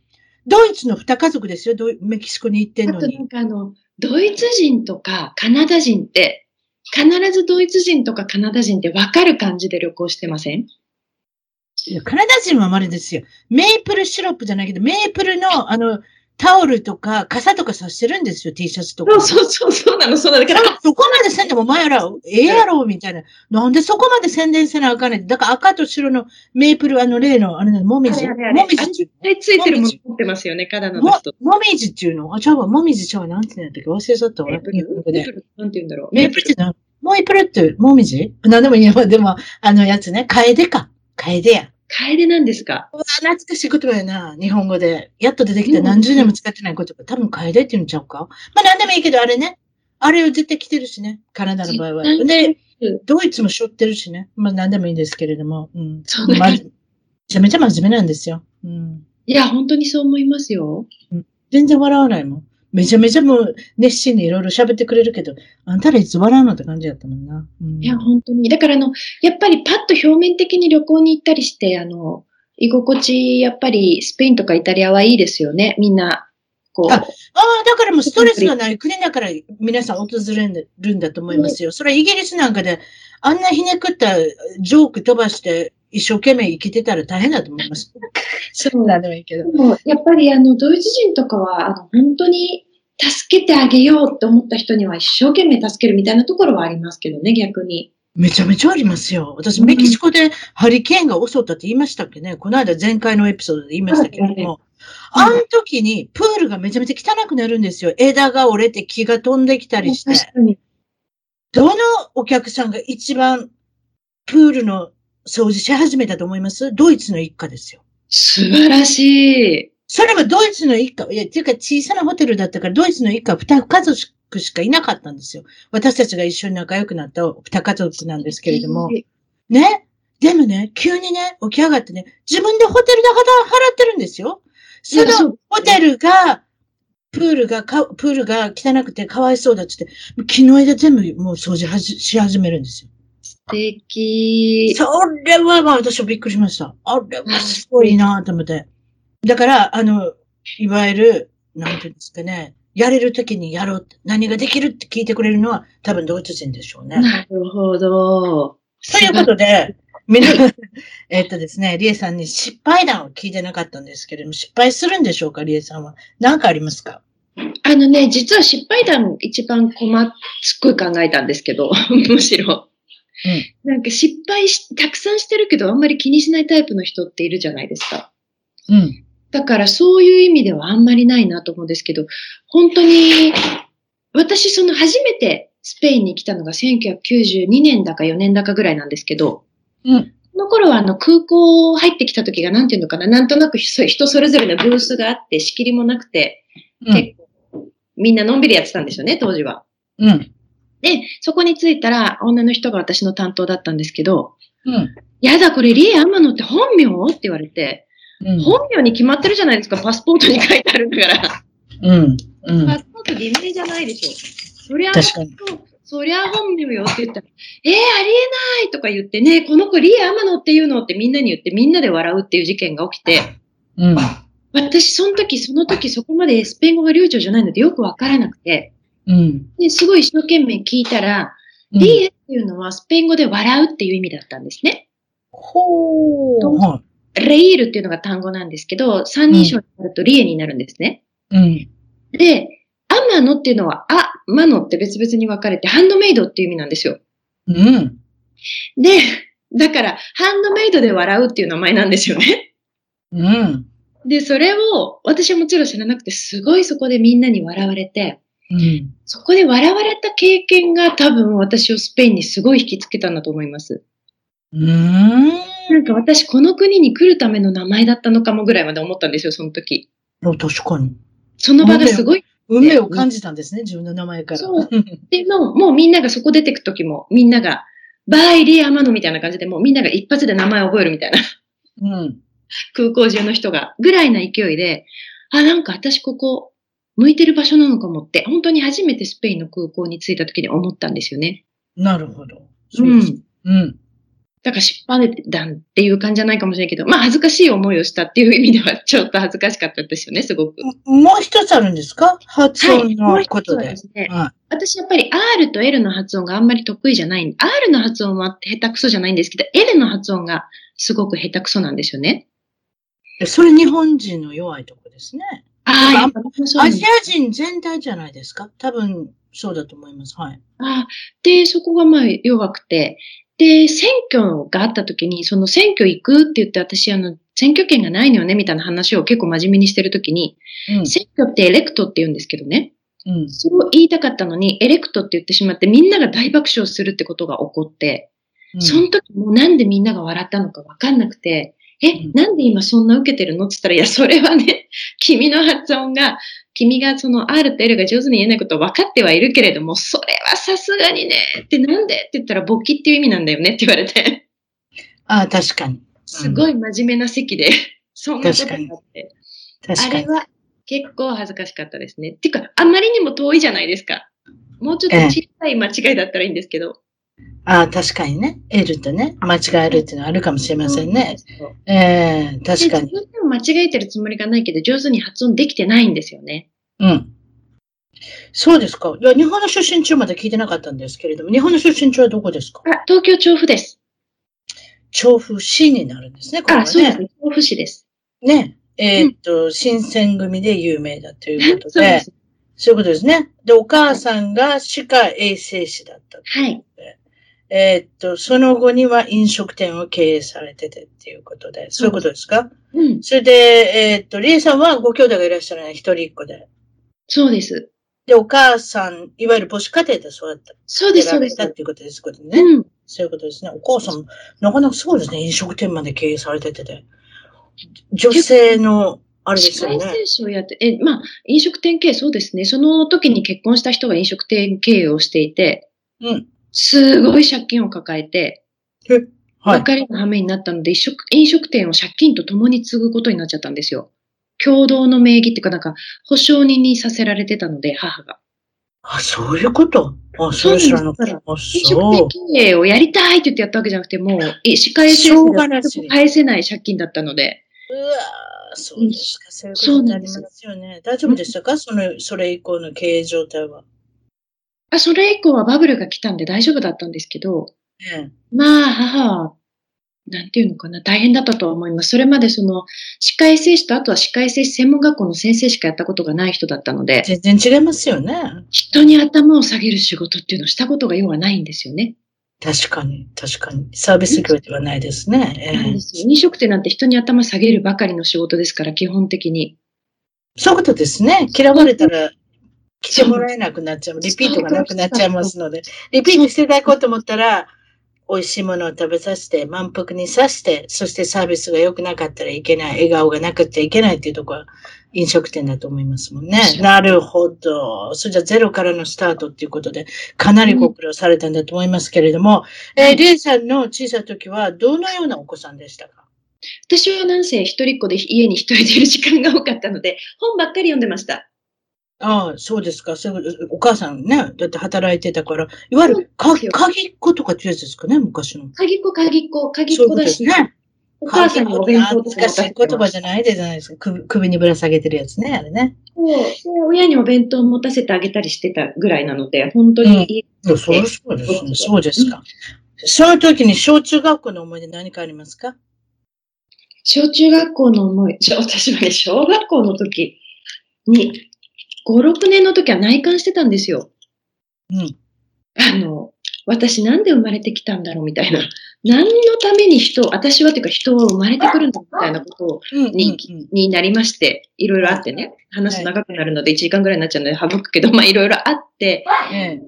Speaker 1: ドイツの二家族ですよ、ドイメキシコに行ってんのに
Speaker 2: あとなん。かあの、ドイツ人とかカナダ人って、必ずドイツ人とかカナダ人って分かる感じで旅行してません？
Speaker 1: カナダ人はまれですよ。メープルシロップじゃないけど、メープルの、あの、タオルとか、傘とかさしてるんですよ、T シャツとか。
Speaker 2: そうそうそう、そうなの、そうなの。だから、
Speaker 1: そこまでせんでも前ら、ええやろ、みたいな。なんでそこまで宣伝せなあかんねん。だから赤と白のメープル、あの例の、あれなの、もみじ。もみじ
Speaker 2: あれついてるもの持ってますよね、カナダの
Speaker 1: も
Speaker 2: 人。、
Speaker 1: もみじっていうの？あ、ちゃうわ、もみじちゃうわ、なんて言うんだっけ？忘れちゃったわ。
Speaker 2: メープルなんて言うんだろう。
Speaker 1: メープルってな、もうイプルって、もみじ？なんでもいいや、でも、あのやつね、カエデか。カエデや。
Speaker 2: カエデなんですか？
Speaker 1: うわ、懐かしい言葉やな、日本語で。やっと出てきた何十年も使ってない言葉。多分カエデって言うんちゃうか？まあなんでもいいけど、あれね。あれを絶対来てるしね。カナダの場合は。でドイツも背負ってるしね。まあなんでもいいんですけれども。うん。
Speaker 2: そうね
Speaker 1: まめちゃめちゃ真面目なんですよ。うん。
Speaker 2: いや、本当にそう思いますよ。
Speaker 1: 全然笑わないもん。めちゃめちゃもう熱心にいろいろ喋ってくれるけど、あんたらいつ笑うのって感じだったもんな。うん、
Speaker 2: いや、本当に。だから、あの、やっぱりパッと表面的に旅行に行ったりして、あの、居心地、やっぱりスペインとかイタリアはいいですよね。みんな、こう。
Speaker 1: あああ、だからもうストレスがない国だから皆さん訪れるんだと思いますよ。それはイギリスなんかで、あんなひねくったジョーク飛ばして一生懸命生きてたら大変だと思います。
Speaker 2: そう
Speaker 1: なんでもいいけど。
Speaker 2: やっぱりあの、ドイツ人とかは、あの、本当に助けてあげようって思った人には一生懸命助けるみたいなところはありますけどね、逆に。
Speaker 1: めちゃめちゃありますよ。私、メキシコでハリケーンが襲ったって言いましたっけね？この間前回のエピソードで言いましたけれども。あの時にプールがめちゃめちゃ汚くなるんですよ。枝が折れて木が飛んできたりして。
Speaker 2: 確かに。
Speaker 1: どのお客さんが一番プールの掃除し始めたと思います？ドイツの一家ですよ。
Speaker 2: 素晴らしい。
Speaker 1: それもドイツの一家、いや、っていうか小さなホテルだったから、ドイツの一家は二家族しかいなかったんですよ。私たちが一緒に仲良くなった二家族なんですけれども。ね？でもね、急にね、起き上がってね、自分でホテル代払ってるんですよ。その
Speaker 2: う
Speaker 1: ホテルが、プールがか、プールが汚くてかわいそうだって言って、木の枝全部もう掃除し始めるんですよ。
Speaker 2: 素敵。
Speaker 1: それはまあ私はびっくりしました。あれはすごいなと思って。だから、あの、いわゆる、なんていうんですかね、やれるときにやろうって、何ができるって聞いてくれるのは多分ドイツ人でしょうね。
Speaker 2: なるほど。
Speaker 1: ということで、みんな、えっとですね、リエさんに失敗談を聞いてなかったんですけれども、失敗するんでしょうか、リエさんは。何かありますか？
Speaker 2: あのね、実は失敗談一番困っ、すっごい考えたんですけど、むしろ。なんか失敗し、たくさんしてるけどあんまり気にしないタイプの人っているじゃないですか。
Speaker 1: うん。
Speaker 2: だからそういう意味ではあんまりないなと思うんですけど、本当に、私その初めてスペインに来たのが1992年だか4年だかぐらいなんですけど、
Speaker 1: うん。
Speaker 2: その頃はあの空港入ってきた時がなんていうのかな、なんとなく人人それぞれのブースがあって仕切りもなくて、
Speaker 1: うん。
Speaker 2: 結構みんなのんびりやってたんですよね、当時は。
Speaker 1: うん。
Speaker 2: で、そこに着いたら女の人が私の担当だったんですけど、
Speaker 1: うん。
Speaker 2: やだ、これリエ・アマノって本名？って言われて、
Speaker 1: うん。
Speaker 2: 本名に決まってるじゃないですか、パスポートに書いてあるんだから。
Speaker 1: うん。うん。
Speaker 2: パスポート偽名じゃないでしょ。そりゃ、
Speaker 1: 確かに
Speaker 2: そりゃ本名よって言ったら、えー、ありえないとか言ってね、この子リエ・アマノっていうの？ってみんなに言ってみんなで笑うっていう事件が起きて、
Speaker 1: うん。
Speaker 2: 私その時、その時そこまでスペイン語が流暢じゃないのでよくわからなくて、
Speaker 1: うん。
Speaker 2: ですごい一生懸命聞いたら、
Speaker 1: うん
Speaker 2: リエっていうのはスペイン語で笑うっていう意味だったんですね。
Speaker 1: ほー。は
Speaker 2: レイールっていうのが単語なんですけど、三人称になるとリエになるんですね。
Speaker 1: い。うん。
Speaker 2: で、アマノっていうのは、あ、マノって別々に分かれて、ハンドメイドっていう意味なんですよ。
Speaker 1: うん。
Speaker 2: で、だから、ハンドメイドで笑うっていう名前なんですよね。
Speaker 1: うん。
Speaker 2: で、それを、私はもちろん知らなくて、すごいそこでみんなに笑われて、
Speaker 1: うん。
Speaker 2: そこで笑われた経験が多分私をスペインにすごい引きつけたんだと思います。
Speaker 1: うん。
Speaker 2: なんか私この国に来るための名前だったのかもぐらいまで思ったんですよ、その時。
Speaker 1: あ確かに。
Speaker 2: その場がすごい
Speaker 1: 運命を感じたんですね、自分の名前から。
Speaker 2: そうで、もう、もうみんながそこ出てく時も、みんなが、バイリーアマノみたいな感じで、もうみんなが一発で名前を覚えるみたいな、
Speaker 1: うん。
Speaker 2: 空港中の人が、ぐらいな勢いで、あ、なんか私ここ、向いてる場所なのかもって、本当に初めてスペインの空港に着いた時に思ったんですよね。
Speaker 1: なるほど。そうです。
Speaker 2: ん。
Speaker 1: うん。
Speaker 2: だから失敗談っていう感じじゃないかもしれないけど、まあ恥ずかしい思いをしたっていう意味では、ちょっと恥ずかしかったですよね、すごく。
Speaker 1: もう一つあるんですか？発
Speaker 2: はい。
Speaker 1: 音のことで。
Speaker 2: はですね、
Speaker 1: は
Speaker 2: 私やっぱり R と L の発音があんまり得意じゃない。R の発音は下手くそじゃないんですけど、L の発音がすごく下手くそなんですよね。
Speaker 1: い。それ日本人の弱いとこですね。
Speaker 2: ああ、
Speaker 1: やっ
Speaker 2: やっぱそうなんです
Speaker 1: アジア人全体じゃないですか？多分、そうだと思います。はい。
Speaker 2: あで、そこがまあ弱くて、で、選挙があった時に、その選挙行くって言って私、あの、選挙権がないのよね、みたいな話を結構真面目にしてる時に、
Speaker 1: うん。
Speaker 2: 選挙ってエレクトって言うんですけどね、
Speaker 1: うん。
Speaker 2: それを言いたかったのに、エレクトって言ってしまって、みんなが大爆笑するってことが起こって、
Speaker 1: うん
Speaker 2: その時もうなんでみんなが笑ったのかわかんなくて、え
Speaker 1: うん、
Speaker 2: なんで今そんな受けてるの？って言ったら、いや、それはね、君の発音が、君がその R と L が上手に言えないこと分かってはいるけれども、それはさすがにね、ってなんで？って言ったら、勃起っていう意味なんだよねって言われて、
Speaker 1: ああ、確かに。
Speaker 2: すごい真面目な席で、そんなことがあって、
Speaker 1: 確かに。
Speaker 2: あれは結構恥ずかしかったですね。っていうか、あまりにも遠いじゃないですか。もうちょっと小さい間違いだったらいいんですけど。
Speaker 1: ああ、確かにね。L とね、間違えるっていうのはあるかもしれませんね。ええ確かに。
Speaker 2: で自分でも間違えてるつもりがないけど、上手に発音できてないんですよね。
Speaker 1: うん。そうですか。いや、日本の出身地まで聞いてなかったんですけれども、日本の出身地はどこですか？
Speaker 2: あ、東京調布です。
Speaker 1: 調布市になるんですね、これは
Speaker 2: あ、そうです
Speaker 1: ね。
Speaker 2: ね。調布市です。
Speaker 1: ね。えーっと、新選組で有名だということで、
Speaker 2: そうです。
Speaker 1: そういうことですね。で、お母さんが歯科衛生士だった。
Speaker 2: はい。
Speaker 1: えーっと、その後には飲食店を経営されててっていうことで、そういうことですか？
Speaker 2: うん。
Speaker 1: それで、えーっと、リエさんはご兄弟がいらっしゃるね、一人っ子で。
Speaker 2: そうです。
Speaker 1: で、お母さん、いわゆる母子家庭で育った。
Speaker 2: そうです、そうです
Speaker 1: た。っていうことですことね。
Speaker 2: うん。
Speaker 1: そういうことですね。お母さん、なかなかすごいですね。飲食店まで経営されててて。女性の、あれですよね。
Speaker 2: 歯科衛生士をやって、え、まあ、飲食店経営、そうですね。その時に結婚した人が飲食店経営をしていて、
Speaker 1: うん。
Speaker 2: すごい借金を抱えて、
Speaker 1: え、はい。
Speaker 2: 別れの羽目になったので、飲食店を借金と共に継ぐことになっちゃったんですよ。共同の名義っていうか、なんか、保証人にさせられてたので、母が。
Speaker 1: あ、そういうこと？あ、それ知らなかった。あ、
Speaker 2: 飲食
Speaker 1: そう。
Speaker 2: 店経営をやりたいって言ってやったわけじゃなくて、もう、え歯科衛返せない借金だったので、
Speaker 1: うわーそうですか。そういうことになりますよね。大丈夫でしたか？その、それ以降の経営状態は。
Speaker 2: あ、それ以降はバブルが来たんで大丈夫だったんですけど、
Speaker 1: え
Speaker 2: まあ、母は、なんていうのかな、大変だったとは思います。それまでその、歯科衛生士とあとは歯科衛生士専門学校の先生しかやったことがない人だったの
Speaker 1: え。
Speaker 2: で、
Speaker 1: 全然違いますよね。
Speaker 2: 人に頭を下げる仕事っていうのをしたことが要はないんですよね。
Speaker 1: 確かに、確かに。サービス業ではないですね。
Speaker 2: なんですよ。飲食店なんて人に頭下げるばかりの仕事ですから、基本的に。
Speaker 1: そういうことですね。嫌われたら来てもらえなくなっちゃう。リピートがなくなっちゃいますので。リピートしていただこうと思ったら、美味しいものを食べさせて、満腹にさせて、そしてサービスが良くなかったらいけない、笑顔がなくていけないっていうところは飲食店だと思いますもんね。なるほど。それじゃゼロからのスタートっていうことで、かなりご苦労されたんだと思いますけれども、うん、えー、リエさんの小さい時はどのようなお子さんでしたか？
Speaker 2: 私はなんせ一人っ子で家に一人でいる時間が多かったので、本ばっかり読んでました。
Speaker 1: ああ、そうですか。そうお母さんね、だって働いてたから、いわゆる、か、鍵っ子とかっていうやつですかね、昔の。
Speaker 2: 鍵っ子、鍵っ子、鍵っ子だし。ね。お母さんにお弁当とか。
Speaker 1: 難しい言葉じゃないでじゃないですか。首首にぶら下げてるやつね、あれね。
Speaker 2: そう。親にお弁当を持たせてあげたりしてたぐらいなので、本当に、
Speaker 1: うん、そうですね。そうですか。その時に小中学校の思い出何かありますか？
Speaker 2: 小中学校の思い、私はね、小学校の時に、5、6年の時は内観してたんですよ。
Speaker 1: うん。
Speaker 2: あの、私なんで生まれてきたんだろうみたいな。何のために人、私はというか人は生まれてくるんだみたいなことに,、になりまして、いろいろあってね、話長くなるので1時間ぐらいになっちゃうので省くけど、まあいろいろあって、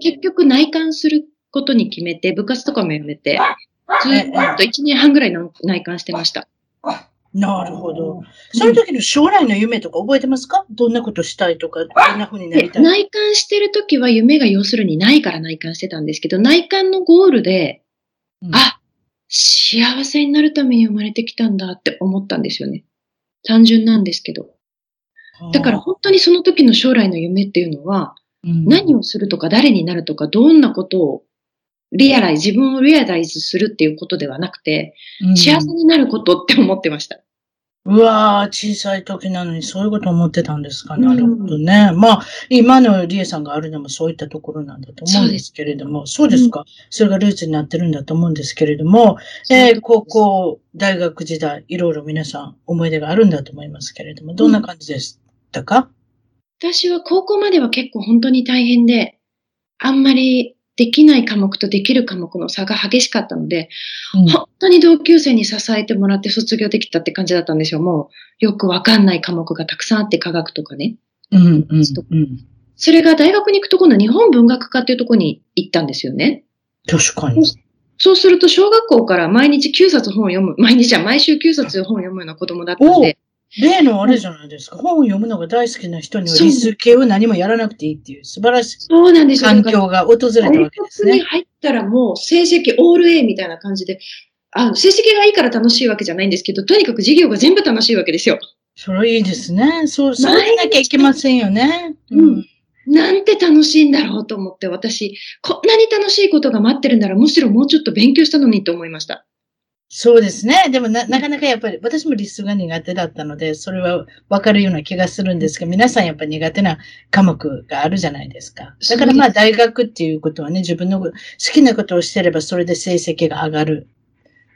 Speaker 2: 結局内観することに決めて、部活とかもやめて、ずっと1年半ぐらい内観してました。
Speaker 1: なるほど。その時の将来の夢とか覚えてますか？どんなことしたいとか、どんな風になりたい
Speaker 2: 内観してる時は夢が要するにないから内観してたんですけど、内観のゴールで、うん、あ、幸せになるために生まれてきたんだって思ったんですよね。単純なんですけど。だから本当にその時の将来の夢っていうのは、うん、何をするとか誰になるとかどんなことをリアライズ、自分をリアライズするっていうことではなくて、うん、幸せになることって思ってました。
Speaker 1: うわぁ、小さい時なのにそういうこと思ってたんですか。なるほどね。うん、まあ、今のリエさんがあるのもそういったところなんだと思うんですけれども、そうですか、うん、それがルーツになってるんだと思うんですけれども、えー、高校、大学時代、いろいろ皆さん思い出があるんだと思いますけれども、どんな感じでしたか、
Speaker 2: うん、私は高校までは結構本当に大変で、あんまりできない科目とできる科目の差が激しかったので、うん、本当に同級生に支えてもらって卒業できたって感じだったんですよ。もうよくわかんない科目がたくさんあって科学とかね。
Speaker 1: うんうんうん、
Speaker 2: それが大学に行くところの日本文学科っていうところに行ったんですよね。
Speaker 1: 確かに。
Speaker 2: そうすると小学校から毎日9冊本を読む、毎日は毎週9冊本を読むような子供だったんで、
Speaker 1: 例のあれじゃないですか。本を読むのが大好きな人にはリスケを何もやらなくていいっていう素晴らしい環境が訪れたわけですね。
Speaker 2: に入ったらもう成績オール A みたいな感じで、あの、成績がいいから楽しいわけじゃないんですけど、とにかく授業が全部楽しいわけですよ。
Speaker 1: それいいですね。そう、そうしなきゃいけませんよね。
Speaker 2: うん。なんて楽しいんだろうと思って、私、こんなに楽しいことが待ってるなら、むしろもうちょっと勉強したのにと思いました。
Speaker 1: そうですね。でもな、なかなかやっぱり、私も理数が苦手だったので、それはわかるような気がするんですが、皆さんやっぱり苦手な科目があるじゃないですか。だからまあ大学っていうことはね、自分の好きなことをしてれば、それで成績が上がる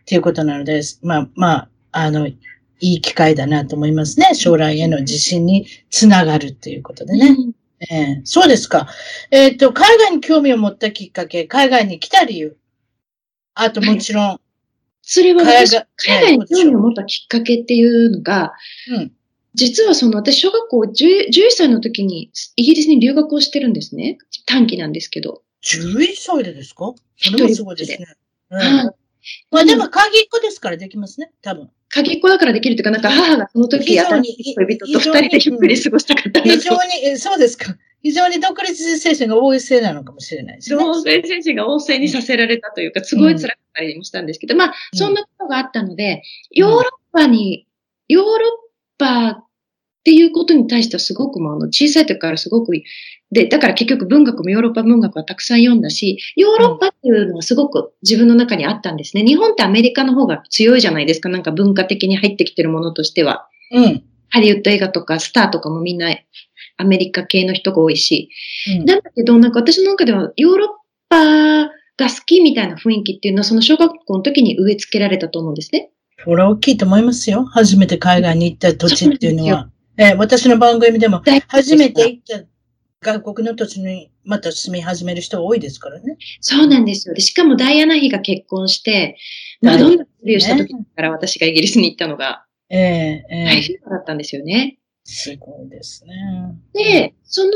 Speaker 1: っていうことなので、まあまあ、あの、いい機会だなと思いますね。将来への自信につながるっていうことでね。うんえー、そうですか。えっ、ー、と、海外に興味を持ったきっかけ、海外に来た理由。あともちろん、
Speaker 2: それは私、海外に興味を持ったきっかけっていうのが、うん、実はその私、小学校 10, 11歳の時にイギリスに留学をしてるんですね。短期なんですけど。
Speaker 1: 11歳でですか？それもすごいですね。うん、まあでも、鍵っ子ですからできますね、多分。
Speaker 2: 鍵っ子だからできるというか、なんか母がその時、新しい恋人と二人でゆっくり過ごしたかった
Speaker 1: 非常に、そうですか。非常に独立精神が旺盛なのかもしれないですね。
Speaker 2: 旺盛精神が旺盛にさせられたというか、すごい辛かったりもしたんですけど、まあ、そんなことがあったので、ヨーロッパに、ヨーロッパっていうことに対してはすごくもあの小さい時からすごく、で、だから結局文学もヨーロッパ文学はたくさん読んだし、ヨーロッパっていうのはすごく自分の中にあったんですね。日本ってアメリカの方が強いじゃないですか。なんか文化的に入ってきてるものとしては。
Speaker 1: うん。
Speaker 2: ハリウッド映画とかスターとかもみんなアメリカ系の人が多いし、うん、なんだけど、なんか私の中ではヨーロッパが好きみたいな雰囲気っていうのは、その小学校の時に植え付けられたと思うんですね。
Speaker 1: これは大きいと思いますよ。初めて海外に行った土地っていうのは。えー、私の番組でも、初めて行った外国の土地にまた住み始める人が多いですからね。
Speaker 2: そうなんですよ。で、しかもダイアナ妃が結婚して、マドンナデビューした時から私がイギリスに行ったのが、
Speaker 1: えええ
Speaker 2: 大
Speaker 1: え
Speaker 2: 変だったんですよね。
Speaker 1: すごいですね。
Speaker 2: で、その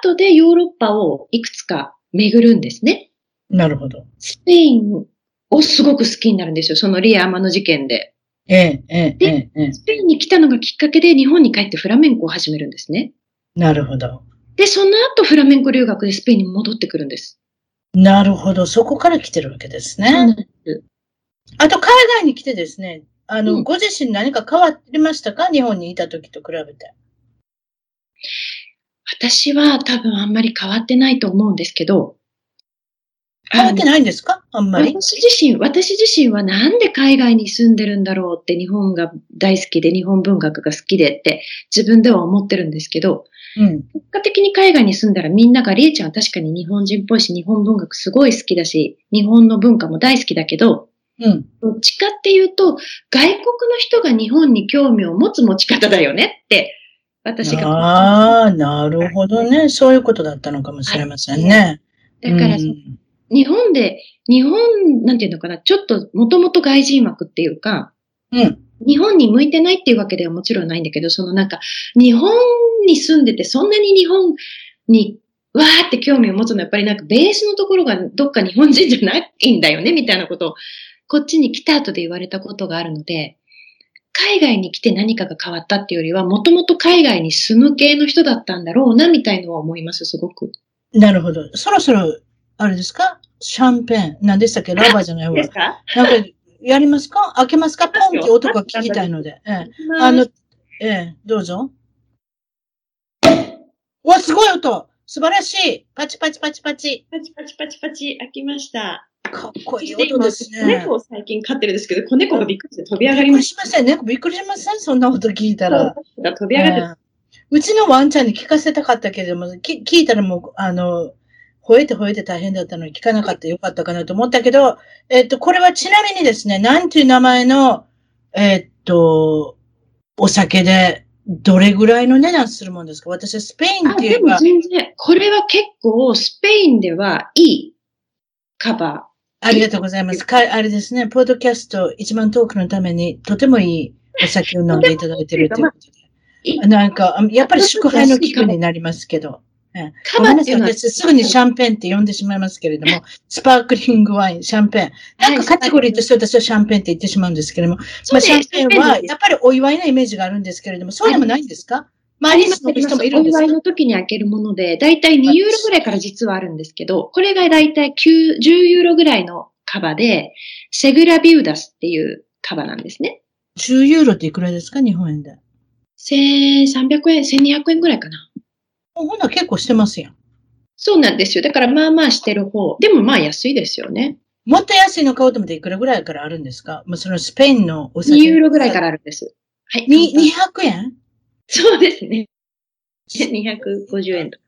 Speaker 2: 後でヨーロッパをいくつか巡るんですね。
Speaker 1: なるほど。
Speaker 2: スペインをすごく好きになるんですよ。そのリア・アマの事件で。
Speaker 1: ええ、ええ、で、
Speaker 2: スペインに来たのがきっかけで日本に帰ってフラメンコを始めるんですね。
Speaker 1: なるほど。
Speaker 2: で、その後フラメンコ留学でスペインに戻ってくるんです。
Speaker 1: なるほど。そこから来てるわけですね。あと、海外に来てですね、あの、
Speaker 2: うん、
Speaker 1: ご自身何か変わりましたか？日本にいた時と比べて。
Speaker 2: 私は多分あんまり変わってないと思うんですけど、
Speaker 1: 変わってないんですか？あんまり。
Speaker 2: 私自身、私自身はなんで海外に住んでるんだろうって日本が大好きで日本文学が好きでって自分では思ってるんですけど、
Speaker 1: うん。
Speaker 2: 結果的に海外に住んだらみんなが、りえちゃんは確かに日本人っぽいし、日本文学すごい好きだし、日本の文化も大好きだけど、
Speaker 1: うん。
Speaker 2: どっちかっていうと、外国の人が日本に興味を持つ持ち方だよねって、私が。
Speaker 1: ああ、なるほどね。そういうことだったのかもしれませんね。
Speaker 2: だから、
Speaker 1: うん
Speaker 2: 日本で、日本、なんていうのかな、ちょっともともと外人枠っていうか、
Speaker 1: うん。
Speaker 2: 日本に向いてないっていうわけではもちろんないんだけど、そのなんか、日本に住んでてそんなに日本にわーって興味を持つのはやっぱりなんかベースのところがどっか日本人じゃないんだよね、みたいなことを、こっちに来た後で言われたことがあるので、海外に来て何かが変わったっていうよりは、もともと海外に住む系の人だったんだろうな、みたいのは思います、すごく。
Speaker 1: なるほど。そろそろ、あれですか？シャンペン。何でしたっけ？ラバーじゃない方が。
Speaker 2: か？
Speaker 1: なんか、やりますか？開けますか？ポンって音が聞きたいので。ええ。あの、ええ、どうぞ。うわ、すごい音素晴らしいパチパチパチパチ。
Speaker 2: パチパチパチパチ開きました。
Speaker 1: かっこいい音ですね。
Speaker 2: 猫を最近飼ってるんですけど、子猫がびっくりして飛び上が
Speaker 1: びっく
Speaker 2: りまし
Speaker 1: りしません。猫びっくりしません？そんな音聞いたら。
Speaker 2: た。飛び上がって
Speaker 1: ええうちのワンちゃんに聞かせたかったけれども、き聞いたらもう、あの、吠えて吠えて大変だったのに聞かなかったらよかったかなと思ったけど、えっと、これはちなみにですね、なんていう名前の、えっと、お酒で、どれぐらいの値段するもんですか？私はスペイン
Speaker 2: あ、でも
Speaker 1: っていうか、
Speaker 2: 全然、これは結構スペインではいい。カバ
Speaker 1: ありがとうございます。かあれですね、ポッドキャスト一番トークのためにとてもいいお酒を飲んでいただいてるということ
Speaker 2: い
Speaker 1: で。なんか、あやっぱり祝杯の気分になりますけど。
Speaker 2: カ。バーっていうのは、
Speaker 1: 私すぐにシャンペンって呼んでしまいますけれども、スパークリングワイン、シャンペン。なんかカテゴリーとして私はシャンペンって言ってしまうんですけれども、まあ、シャンペンはやっぱりお祝いのイメージがあるんですけれども、そうでもないんですか？周りに飲む人もいるんですか？
Speaker 2: お祝いの時に開けるもので、だいたい2ユーロぐらいから実はあるんですけど、これがだいたい9 10ユーロぐらいのカバで、セグラビューダスっていうカバなんですね。
Speaker 1: ?10 ユーロっていくらですか？日本円で。
Speaker 2: 1300円、1200円ぐらいかな。
Speaker 1: ほんなら結構してますやん。
Speaker 2: そうなんですよ。だからまあまあしてる方。でもまあ安いですよね。
Speaker 1: もっと安いの買おうと思っていくらぐらいからあるんですか？もうそのスペインのお酒。
Speaker 2: 2ユーロぐらいからあるんです。はい。
Speaker 1: に200円？
Speaker 2: そうですね。250円とか。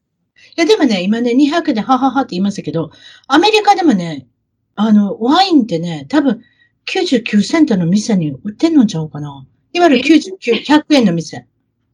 Speaker 1: いや、でもね、今ね、200ではははって言いましたけど、アメリカでもね、あの、ワインってね、多分99セントの店に売ってんのんちゃうかないわゆる99、100円の店。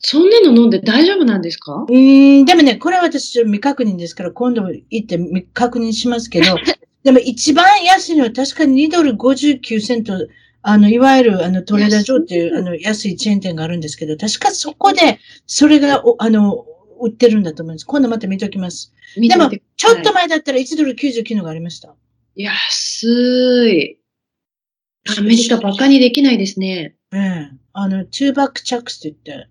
Speaker 2: そんなの飲んで大丈夫なんですか？
Speaker 1: うーん、でもね、これは私未確認ですから、今度行って未確認しますけど、でも一番安いのは確かに2ドル59セント、あの、いわゆる、あの、トレーダー上っていう、あの、安いチェーン店があるんですけど、確かそこで、それが、おあの、売ってるんだと思うんです。今度また見ときます。でも、ちょっと前だったら1ドル99のがありました。
Speaker 2: 安い。アメリカバカにできないですね。
Speaker 1: ええ。あの、トゥーバックチャックスって言って、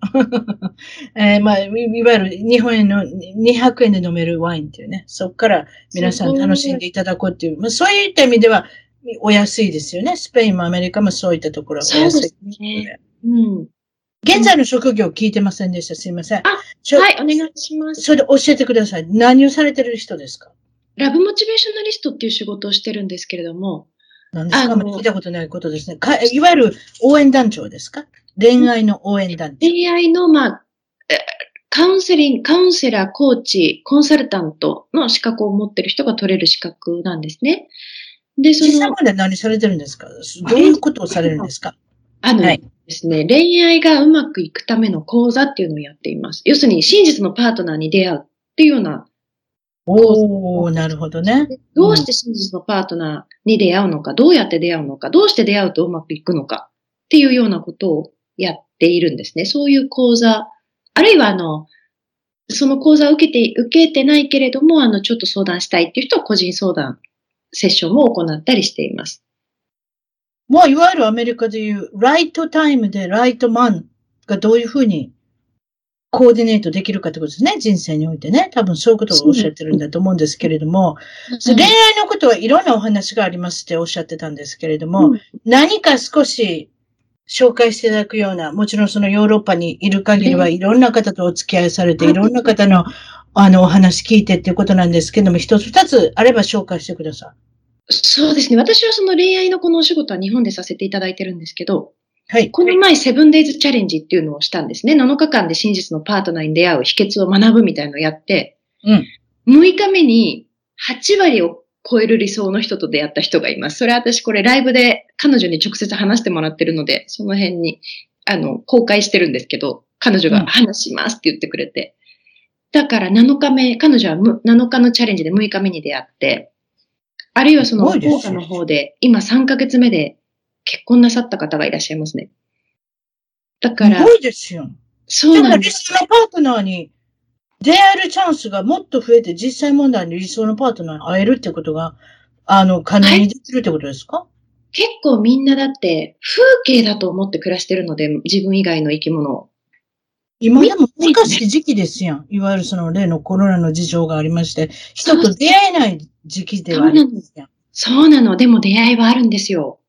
Speaker 1: えーまあ、いいわゆる日本円の200円で飲めるワインっていうね、そこから皆さん楽しんでいただこうっていう、まあ、そういった意味ではお安いですよね。スペインもアメリカもそういったところがお安い。
Speaker 2: そうですね。うん。
Speaker 1: 現在の職業聞いてませんでした。すいません。
Speaker 2: あはい、お願いします。
Speaker 1: それで教えてください。何をされてる人ですか？
Speaker 2: ラブモチベーショナリストっていう仕事をしてるんですけれども、
Speaker 1: 何ですか？聞いたことないことですね。かいわゆる応援団長ですか？恋愛の応援団長。
Speaker 2: 恋愛の、まあ、えカウンセリング、カウンセラー、コーチ、コンサルタントの資格を持ってる人が取れる資格なんですね。で、その、
Speaker 1: 実際まで何されてるんですか？どういうことをされるんですか？
Speaker 2: あの
Speaker 1: はい
Speaker 2: ですね、恋愛がうまくいくための講座っていうのをやっています。要するに真実のパートナーに出会うっていうような
Speaker 1: おー、なるほどね。
Speaker 2: どうして真実のパートナーに出会うのか、どうやって出会うのか、どうして出会うとうまくいくのかっていうようなことをやっているんですね。そういう講座、あるいはあの、その講座を受けて、受けてないけれども、あの、ちょっと相談したいっていう人は個人相談セッションも行ったりしています。
Speaker 1: もういわゆるアメリカでいう、ライトタイムでライトマンがどういうふうにコーディネートできるかってことですね。人生においてね。多分そういうことをおっしゃってるんだと思うんですけれども、恋愛のことはいろんなお話がありますっておっしゃってたんですけれども、
Speaker 2: うん
Speaker 1: 何か少し紹介していただくような、もちろんそのヨーロッパにいる限りはいろんな方とお付き合いされて、
Speaker 2: うん
Speaker 1: いろんな方のあのお話聞いてっていうことなんですけども、一つ二つあれば紹介してくださ
Speaker 2: そうですね。私はその恋愛のこのお仕事は日本でさせていただいてるんですけど、
Speaker 1: い。はい。
Speaker 2: この前セブンデイズチャレンジっていうのをしたんですね。7日間で真実のパートナーに出会う秘訣を学ぶみたいなのをやって、
Speaker 1: うん。
Speaker 2: 6日目に8割を超える理想の人と出会った人がいます。それは私これライブで彼女に直接話してもらってるので、その辺に、あの、公開してるんですけど、彼女が話しますって言ってくれて。だから7日目、彼女はむ7日のチャレンジで6日目に出会って、あるいはその福岡の方で、今3ヶ月目で結婚なさった方がいらっしゃいますね。だから、
Speaker 1: すごいですよ。
Speaker 2: そうなんです。
Speaker 1: 想のパートナーに出会えるチャンスがもっと増えて、実際問題に理想のパートナーに会えるってことが、あの、可能にできるってことですか、
Speaker 2: 結構みんなだって風景だと思って暮らしてるので、自分以外の生き物を。
Speaker 1: 今でも難しい時期ですやん。いわゆるその例のコロナの事情がありまして、人と出会えない時期ではありますやん。
Speaker 2: そうなの。でも出会いはあるんですよ。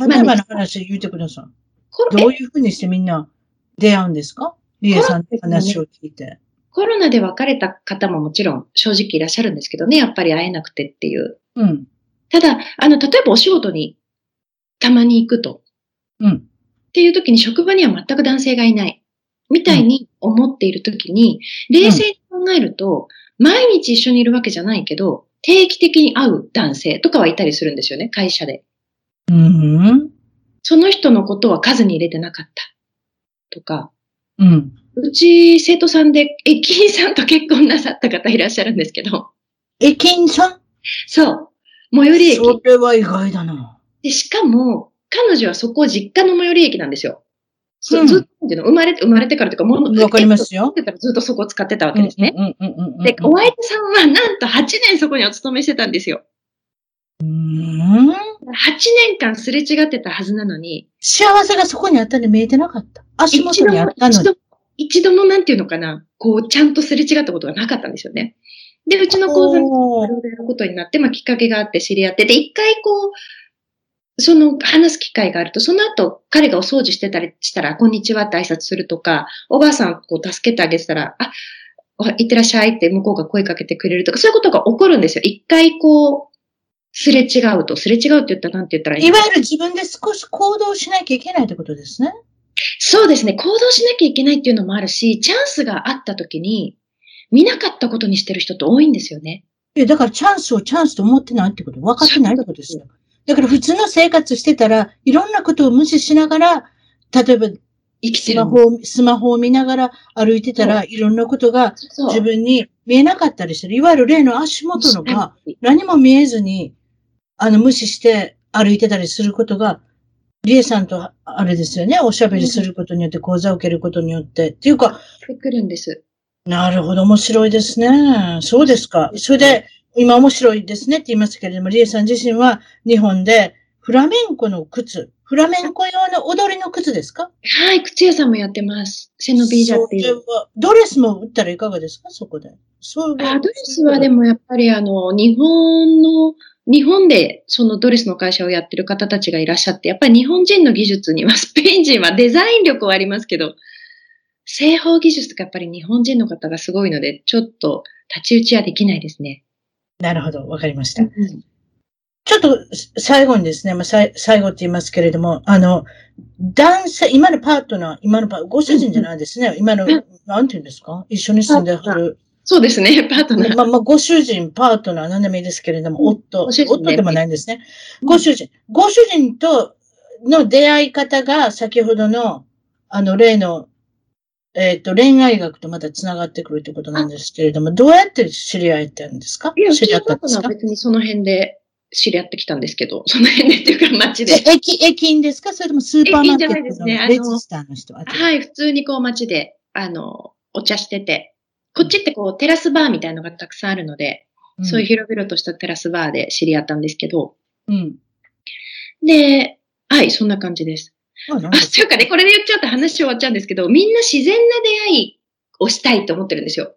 Speaker 1: うん例えばの話言ってください。どういうふうにしてみんな出会うんですか？リエさんの話を聞いて。
Speaker 2: コロナで別れた方ももちろん正直いらっしゃるんですけどね。やっぱり会えなくてっていう。
Speaker 1: うん。
Speaker 2: ただ、あの、例えばお仕事にたまに行くと。
Speaker 1: うん。
Speaker 2: っていう時に職場には全く男性がいない。みたいに思っている時に、冷静に考えると、毎日一緒にいるわけじゃないけど、定期的に会う男性とかはいたりするんですよね、会社で。
Speaker 1: うん。
Speaker 2: その人のことは数に入れてなかった。とか、
Speaker 1: うん。
Speaker 2: うち生徒さんで駅員さんと結婚なさった方いらっしゃるんですけど、
Speaker 1: 駅員さん？
Speaker 2: そう、最寄り駅。
Speaker 1: それは意外だな。
Speaker 2: で、しかも、彼女はそこ実家の最寄り駅なんですよ。
Speaker 1: うん
Speaker 2: ずずっと、生まれて、生まれてからというか、もう、
Speaker 1: わかりますよ
Speaker 2: ずっとずっとそこを使ってたわけですね。
Speaker 1: うんうんうんうんうん。
Speaker 2: で、お相手さんはなんと8年そこにお勤めしてたんですよ。
Speaker 1: うん
Speaker 2: 8年間すれ違ってたはずなのに、
Speaker 1: 幸せがそこにあったのに見えてなかった。足元
Speaker 2: 一度も、
Speaker 1: にあったのに。
Speaker 2: 一度、一度もなんていうのかな、こう、ちゃんとすれ違ったことがなかったんですよね。で、うちの講座もいろいろことになって、まあ、きっかけがあって知り合って、で、一回こう、その話す機会があると、その後、彼がお掃除してたりしたら、こんにちはって挨拶するとか、おばあさんこう助けてあげてたら、あ、おいってらっしゃいって向こうが声かけてくれるとか、そういうことが起こるんですよ。一回こう、すれ違うと、すれ違うって言ったらなんて言ったらいい
Speaker 1: いわゆる自分で少し行動しなきゃいけないってことですね。
Speaker 2: そうですね。行動しなきゃいけないっていうのもあるし、チャンスがあった時に、見なかったことにしてる人って多いんですよね。
Speaker 1: いや、だからチャンスをチャンスと思ってないってこと、分かってないってことですよ。だから普通の生活してたら、いろんなことを無視しながら、例えば
Speaker 2: 生きてる
Speaker 1: スマ。ホを、スマホを見ながら歩いてたら、いろんなことが自分に見えなかったりする。いわゆる例の足元のが何も見えずに、あの、無視して歩いてたりすることが、リエさんと、あれですよね、おしゃべりすることによって、講座を受けることによって、っていうか、
Speaker 2: くるんです。
Speaker 1: なるほど、面白いですね。そうですか。それで、今面白いですねって言いましたけれども、リエさん自身は日本でフラメンコの靴、フラメンコ用の踊りの靴ですか？
Speaker 2: はい、靴屋さんもやってます。セノビージャっていう。
Speaker 1: ドレスも売ったらいかがですか？そこで。そう
Speaker 2: あドレスはでもやっぱりあの、日本の、日本でそのドレスの会社をやってる方たちがいらっしゃって、やっぱり日本人の技術には、スペイン人はデザイン力はありますけど、製法技術とかやっぱり日本人の方がすごいので、ちょっと太刀打ちはできないですね。
Speaker 1: なるほど、わかりました。ちょっと最後にですね、まあ、さい最後って言いますけれども、あの、男性、今のパートナー、今のパご主人じゃないですね。今の、
Speaker 2: うん
Speaker 1: なんて言うんですか？一緒に住んではる。
Speaker 2: そうですね、パートナー。
Speaker 1: まあ、まあ、ご主人、パートナー、何でもいいですけれども、
Speaker 2: うん。
Speaker 1: 夫、夫でもないんですね。
Speaker 2: うん。
Speaker 1: ご主人、ご主人との出会い方が、先ほどの、あの、例の、えっ、と、恋愛学とまた繋がってくるということなんですけれども、どうやって知り合えたんですか？
Speaker 2: いや、
Speaker 1: 知り合ったんですか？
Speaker 2: 別にその辺で知り合ってきたんですけど、その辺でっていうか街で。
Speaker 1: え駅、駅員ですか？それともスーパーマーケット
Speaker 2: の
Speaker 1: のレジスターの人
Speaker 2: はい、普通にこう街で、あの、お茶してて、こっちってこうテラスバーみたいのがたくさんあるので、
Speaker 1: い
Speaker 2: そういう広々としたテラスバーで知り合ったんですけど、
Speaker 1: うん。
Speaker 2: で、はい、そんな感じです。あ、
Speaker 1: あなんか
Speaker 2: というかね、これで言っちゃうと話終わっちゃうんですけど、みんな自然な出会いをしたいと思ってるんですよ。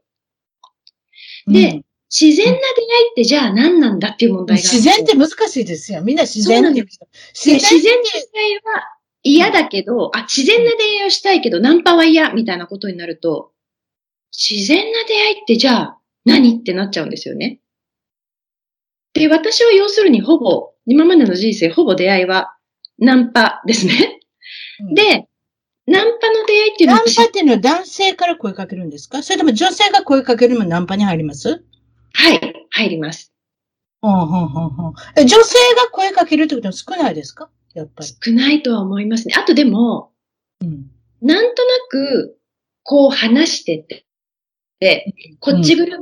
Speaker 2: で自然な出会いってじゃあ何なんだっていう問
Speaker 1: うん
Speaker 2: 題が。
Speaker 1: 自然って難しいですよ。みんな自然って言うけど。
Speaker 2: で自
Speaker 1: 自然
Speaker 2: 然な出会いは嫌だけど、あ、自然な出会いをしたいけど、ナンパは嫌みたいなことになると、自然な出会いってじゃあ何ってなっちゃうんですよね。で、私は要するにほぼ、今までの人生ほぼ出会いはナンパですね。
Speaker 1: うん
Speaker 2: で、ナンパの出会いっていうのは
Speaker 1: ナンパっていうのは男性から声かけるんですか？それとも女性が声かけるのもナンパに入ります？
Speaker 2: はい、入ります。
Speaker 1: ほんほんほんほんえ女性が声かけるってことは少ないですか？やっぱり。
Speaker 2: 少ないとは思いますね。あとでも、
Speaker 1: うん。
Speaker 2: なんとなく、こう話してて、で、こっちグルー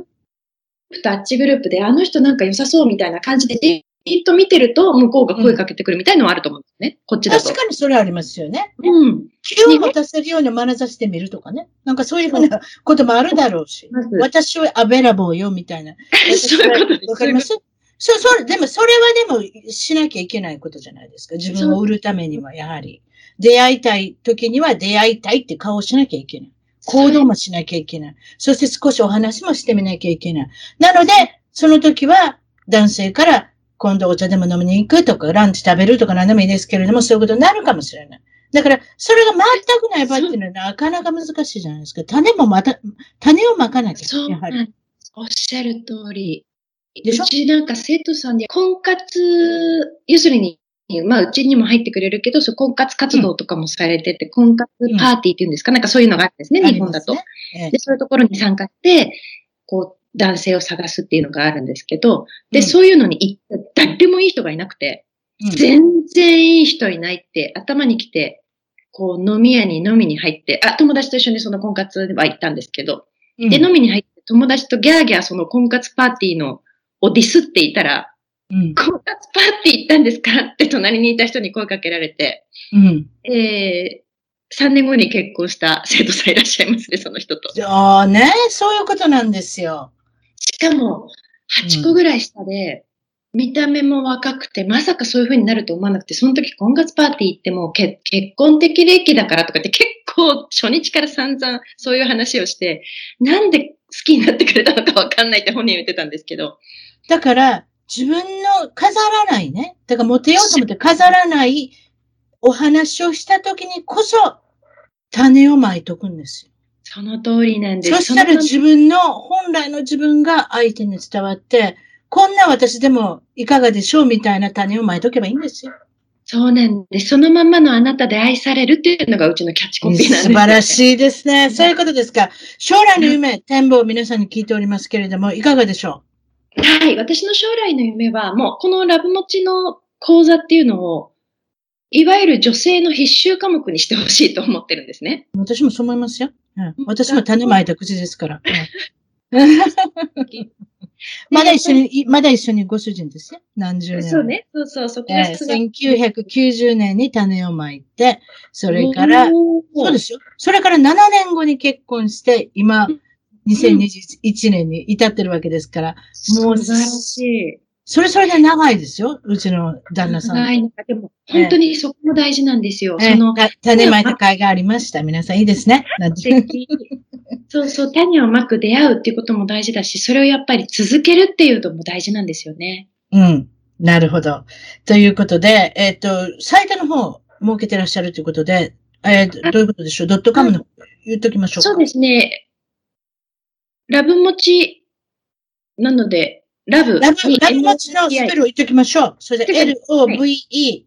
Speaker 2: プとあっちグループで、あの人なんか良さそうみたいな感じで、じーっと見てると、向こうが声かけてくるみたいなのはあると思うんですね。こっちだと。
Speaker 1: 確かにそれありますよね。
Speaker 2: うん。
Speaker 1: 気を持たせるような眼差しで見るとかね。なんかそういうふうなこともあるだろうし。私はアベラボーよ、みたいな。
Speaker 2: そういうことです。
Speaker 1: わかります？そう、そう、でもそれはでもしなきゃいけないことじゃないですか。自分を売るためには、やはり。出会いたい時には出会いたいって顔をしなきゃいけない。行動もしなきゃいけない。そして少しお話もしてみなきゃいけない。なので、その時は男性から今度お茶でも飲みに行くとか、ランチ食べるとか何でもいいですけれども、そういうことになるかもしれない。だから、それが全くない場合っていうのはなかなか難しいじゃないですか。種もまた、種をまかなきゃ。
Speaker 2: そう
Speaker 1: やはり。
Speaker 2: おっしゃる通り。
Speaker 1: でしょ？
Speaker 2: うちなんか生徒さんで婚活、要するに、まあうちにも入ってくれるけど、そう婚活活動とかもされてて、婚活パーティーっていうんですか、なんかそういうのがあるんですね、日本だと。
Speaker 1: ね。ええ。
Speaker 2: で、そういうところに参加して、こう、男性を探すっていうのがあるんですけど、で、
Speaker 1: うん。
Speaker 2: そういうのに行った誰もいい人がいなくて、
Speaker 1: うん。
Speaker 2: 全然いい人いないって頭に来て、こう飲み屋に飲みに入って、あ、友達と一緒にその婚活は行ったんですけど、
Speaker 1: うん。
Speaker 2: で、飲みに入って友達とギャーギャーその婚活パーティーのをディスっていたら、
Speaker 1: うん。
Speaker 2: 婚活パーティー行ったんですか？って隣にいた人に声かけられて、
Speaker 1: うん。
Speaker 2: えー、3年後に結婚した生徒さんいらっしゃいますね、その人と。
Speaker 1: ああね、そういうことなんですよ。
Speaker 2: しかも、8個ぐらい下で、見た目も若くて、まさかそういう風になると思わなくて、その時婚活パーティー行ってもけ結婚的歴だからとかって結構初日から散々そういう話をして、なんで好きになってくれたのかわかんないって本人言ってたんですけど、
Speaker 1: だから、自分の飾らないね。だからモテようと思って飾らないお話をしたときにこそ、種をまいとくんですよ。
Speaker 2: その通りなんです。
Speaker 1: そしたら
Speaker 2: の
Speaker 1: 自分の、本来の自分が相手に伝わって、こんな私でもいかがでしょうみたいな種をまいとけばいいんですよ。
Speaker 2: そうなんです。そのまんまのあなたで愛されるっていうのがうちのキャッチコピーなんです。
Speaker 1: 素晴らしいですね。そういうことですか。将来の夢、展望を皆さんに聞いておりますけれども、いかがでしょ
Speaker 2: はい。私の将来の夢は、もうこのラブモチの講座っていうのを、いわゆる女性の必修科目にしてほしいと思ってるんですね。
Speaker 1: う私もそう思いますよ。うん、私も種まいた口ですから。うん まだ一緒に、まだ一緒にご主人ですよ。何十年も。
Speaker 2: そうね。そうそう、そこが
Speaker 1: えー1990年に種をまいて、それから、そうですすよ。それから7年後に結婚して、今、2021年に至ってるわけですから、もう
Speaker 2: 素晴らしい。
Speaker 1: それそれで長いですよ。うちの旦那さん。
Speaker 2: はい。なんかでも、本当にそこも大事なんですよ。
Speaker 1: え
Speaker 2: その、
Speaker 1: ー種まいた会がありました。皆さんいいですね。
Speaker 2: そうそう、種をまく出会うっていうことも大事だし、それをやっぱり続けるっていうのも大事なんですよね。
Speaker 1: うん。なるほど。ということで、えっ、と、サイトの方、設けてらっしゃるということで、えーどういうことでしょう？ドットカムの、言っときましょうか。
Speaker 2: そうですね。ラブ持ち、なので、ラブ
Speaker 1: ラブ、
Speaker 2: に
Speaker 1: ラブ持ちのスペルを言っときましょう。それで、
Speaker 2: はい。
Speaker 1: LOVE、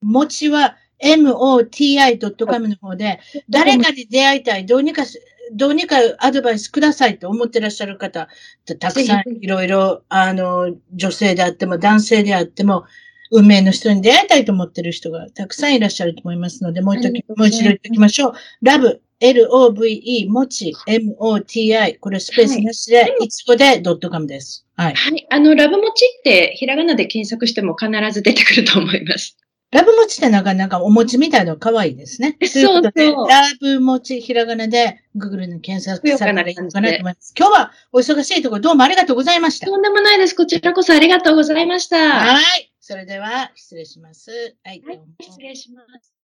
Speaker 1: 持ちは MOTI.com の方で、誰かに出会いたい、どうにかし、どうにかアドバイスくださいと思ってらっしゃる方、たたくさんいろいろ、あの、女性であっても男性であっても、運命の人に出会いたいと思ってる人がたくさんいらっしゃると思いますので、もう一度、もう一度言っておきましょう。ラブ、L-O-V-E、もち、M-O-T-I。これスペースなしで、いつこで .com です。はい。
Speaker 2: はい。あの、ラブモチってひらがなで検索しても必ず出てくると思います。
Speaker 1: ラブもちってなかなかお餅みたいなの可愛いですね。
Speaker 2: そうそう
Speaker 1: ラブもちひらがなで Google に検索されたらいいのかなと思います。今日はお忙しいところどうもありがとうございました。
Speaker 2: とんでもないです。こちらこそありがとうございました。は
Speaker 1: はい。それでは失礼します。はい。
Speaker 2: い。失礼します。